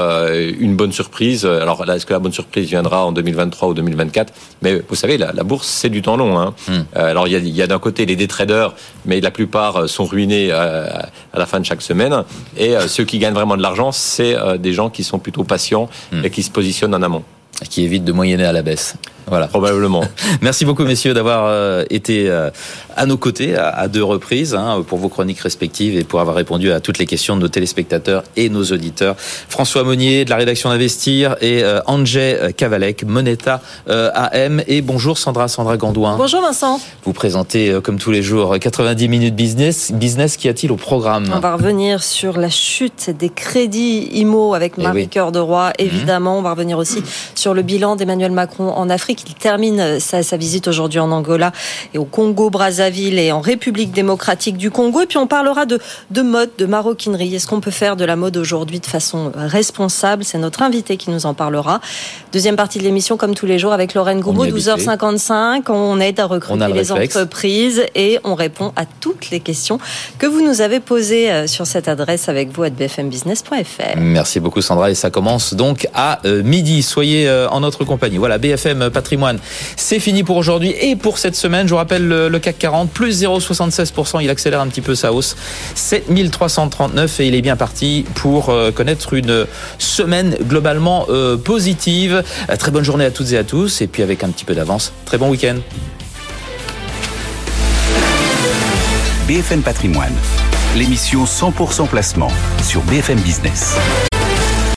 une bonne surprise. Alors est-ce que la bonne surprise viendra en 2023 ou 2024 Mais vous savez, la, la bourse, c'est du temps long. Hein. Mm. alors il y a, d'un côté les détraders, mais la plupart sont ruinés à, à, la fin de chaque semaine. Et ceux qui gagnent vraiment de l'argent, c'est des gens qui sont plutôt patients mm. et qui se positionnent en amont. Qui évitent de moyenner à la baisse. Voilà. Probablement. Merci beaucoup, messieurs, d'avoir euh, été euh, à nos côtés à deux reprises hein, pour vos chroniques respectives et pour avoir répondu à toutes les questions de nos téléspectateurs et nos auditeurs. François Monnier de la rédaction d'Investir et euh, Andrzej Kavalek, Moneta AM. Et bonjour Sandra, Sandra Gandouin. Bonjour Vincent. Vous présentez comme tous les jours 90 minutes business. Business, qu'y a-t-il au programme On va revenir sur la chute des crédits IMO avec eh Marie Cœur de Roi, mhm. évidemment. On va revenir aussi sur le bilan d'Emmanuel Macron en Afrique. Il termine sa, sa visite aujourd'hui en Angola et au Congo-Brazzaville et en République démocratique du Congo. Et puis on parlera de, de mode, de maroquinerie. Est-ce qu'on peut faire de la mode aujourd'hui de façon responsable? C'est notre invité qui nous en parlera. Deuxième partie de l'émission, comme tous les jours, avec Lorraine Goubou, 12h55. On aide à recruter les entreprises et on répond à toutes les questions que vous nous avez posées euh, sur cette adresse avec vous à bfmbusiness.fr. Merci beaucoup Sandra et ça commence donc à euh, midi. Soyez euh, en notre compagnie. Voilà, BFM Patrimoine, c'est fini pour aujourd'hui et pour cette semaine. Je vous rappelle le CAC 40, plus 0,76%. Il accélère un petit peu sa hausse. 7339 et il est bien parti pour connaître une semaine globalement positive. Très bonne journée à toutes et à tous et puis avec un petit peu d'avance, très bon week-end. BFM Patrimoine, l'émission 100% placement sur BFM Business.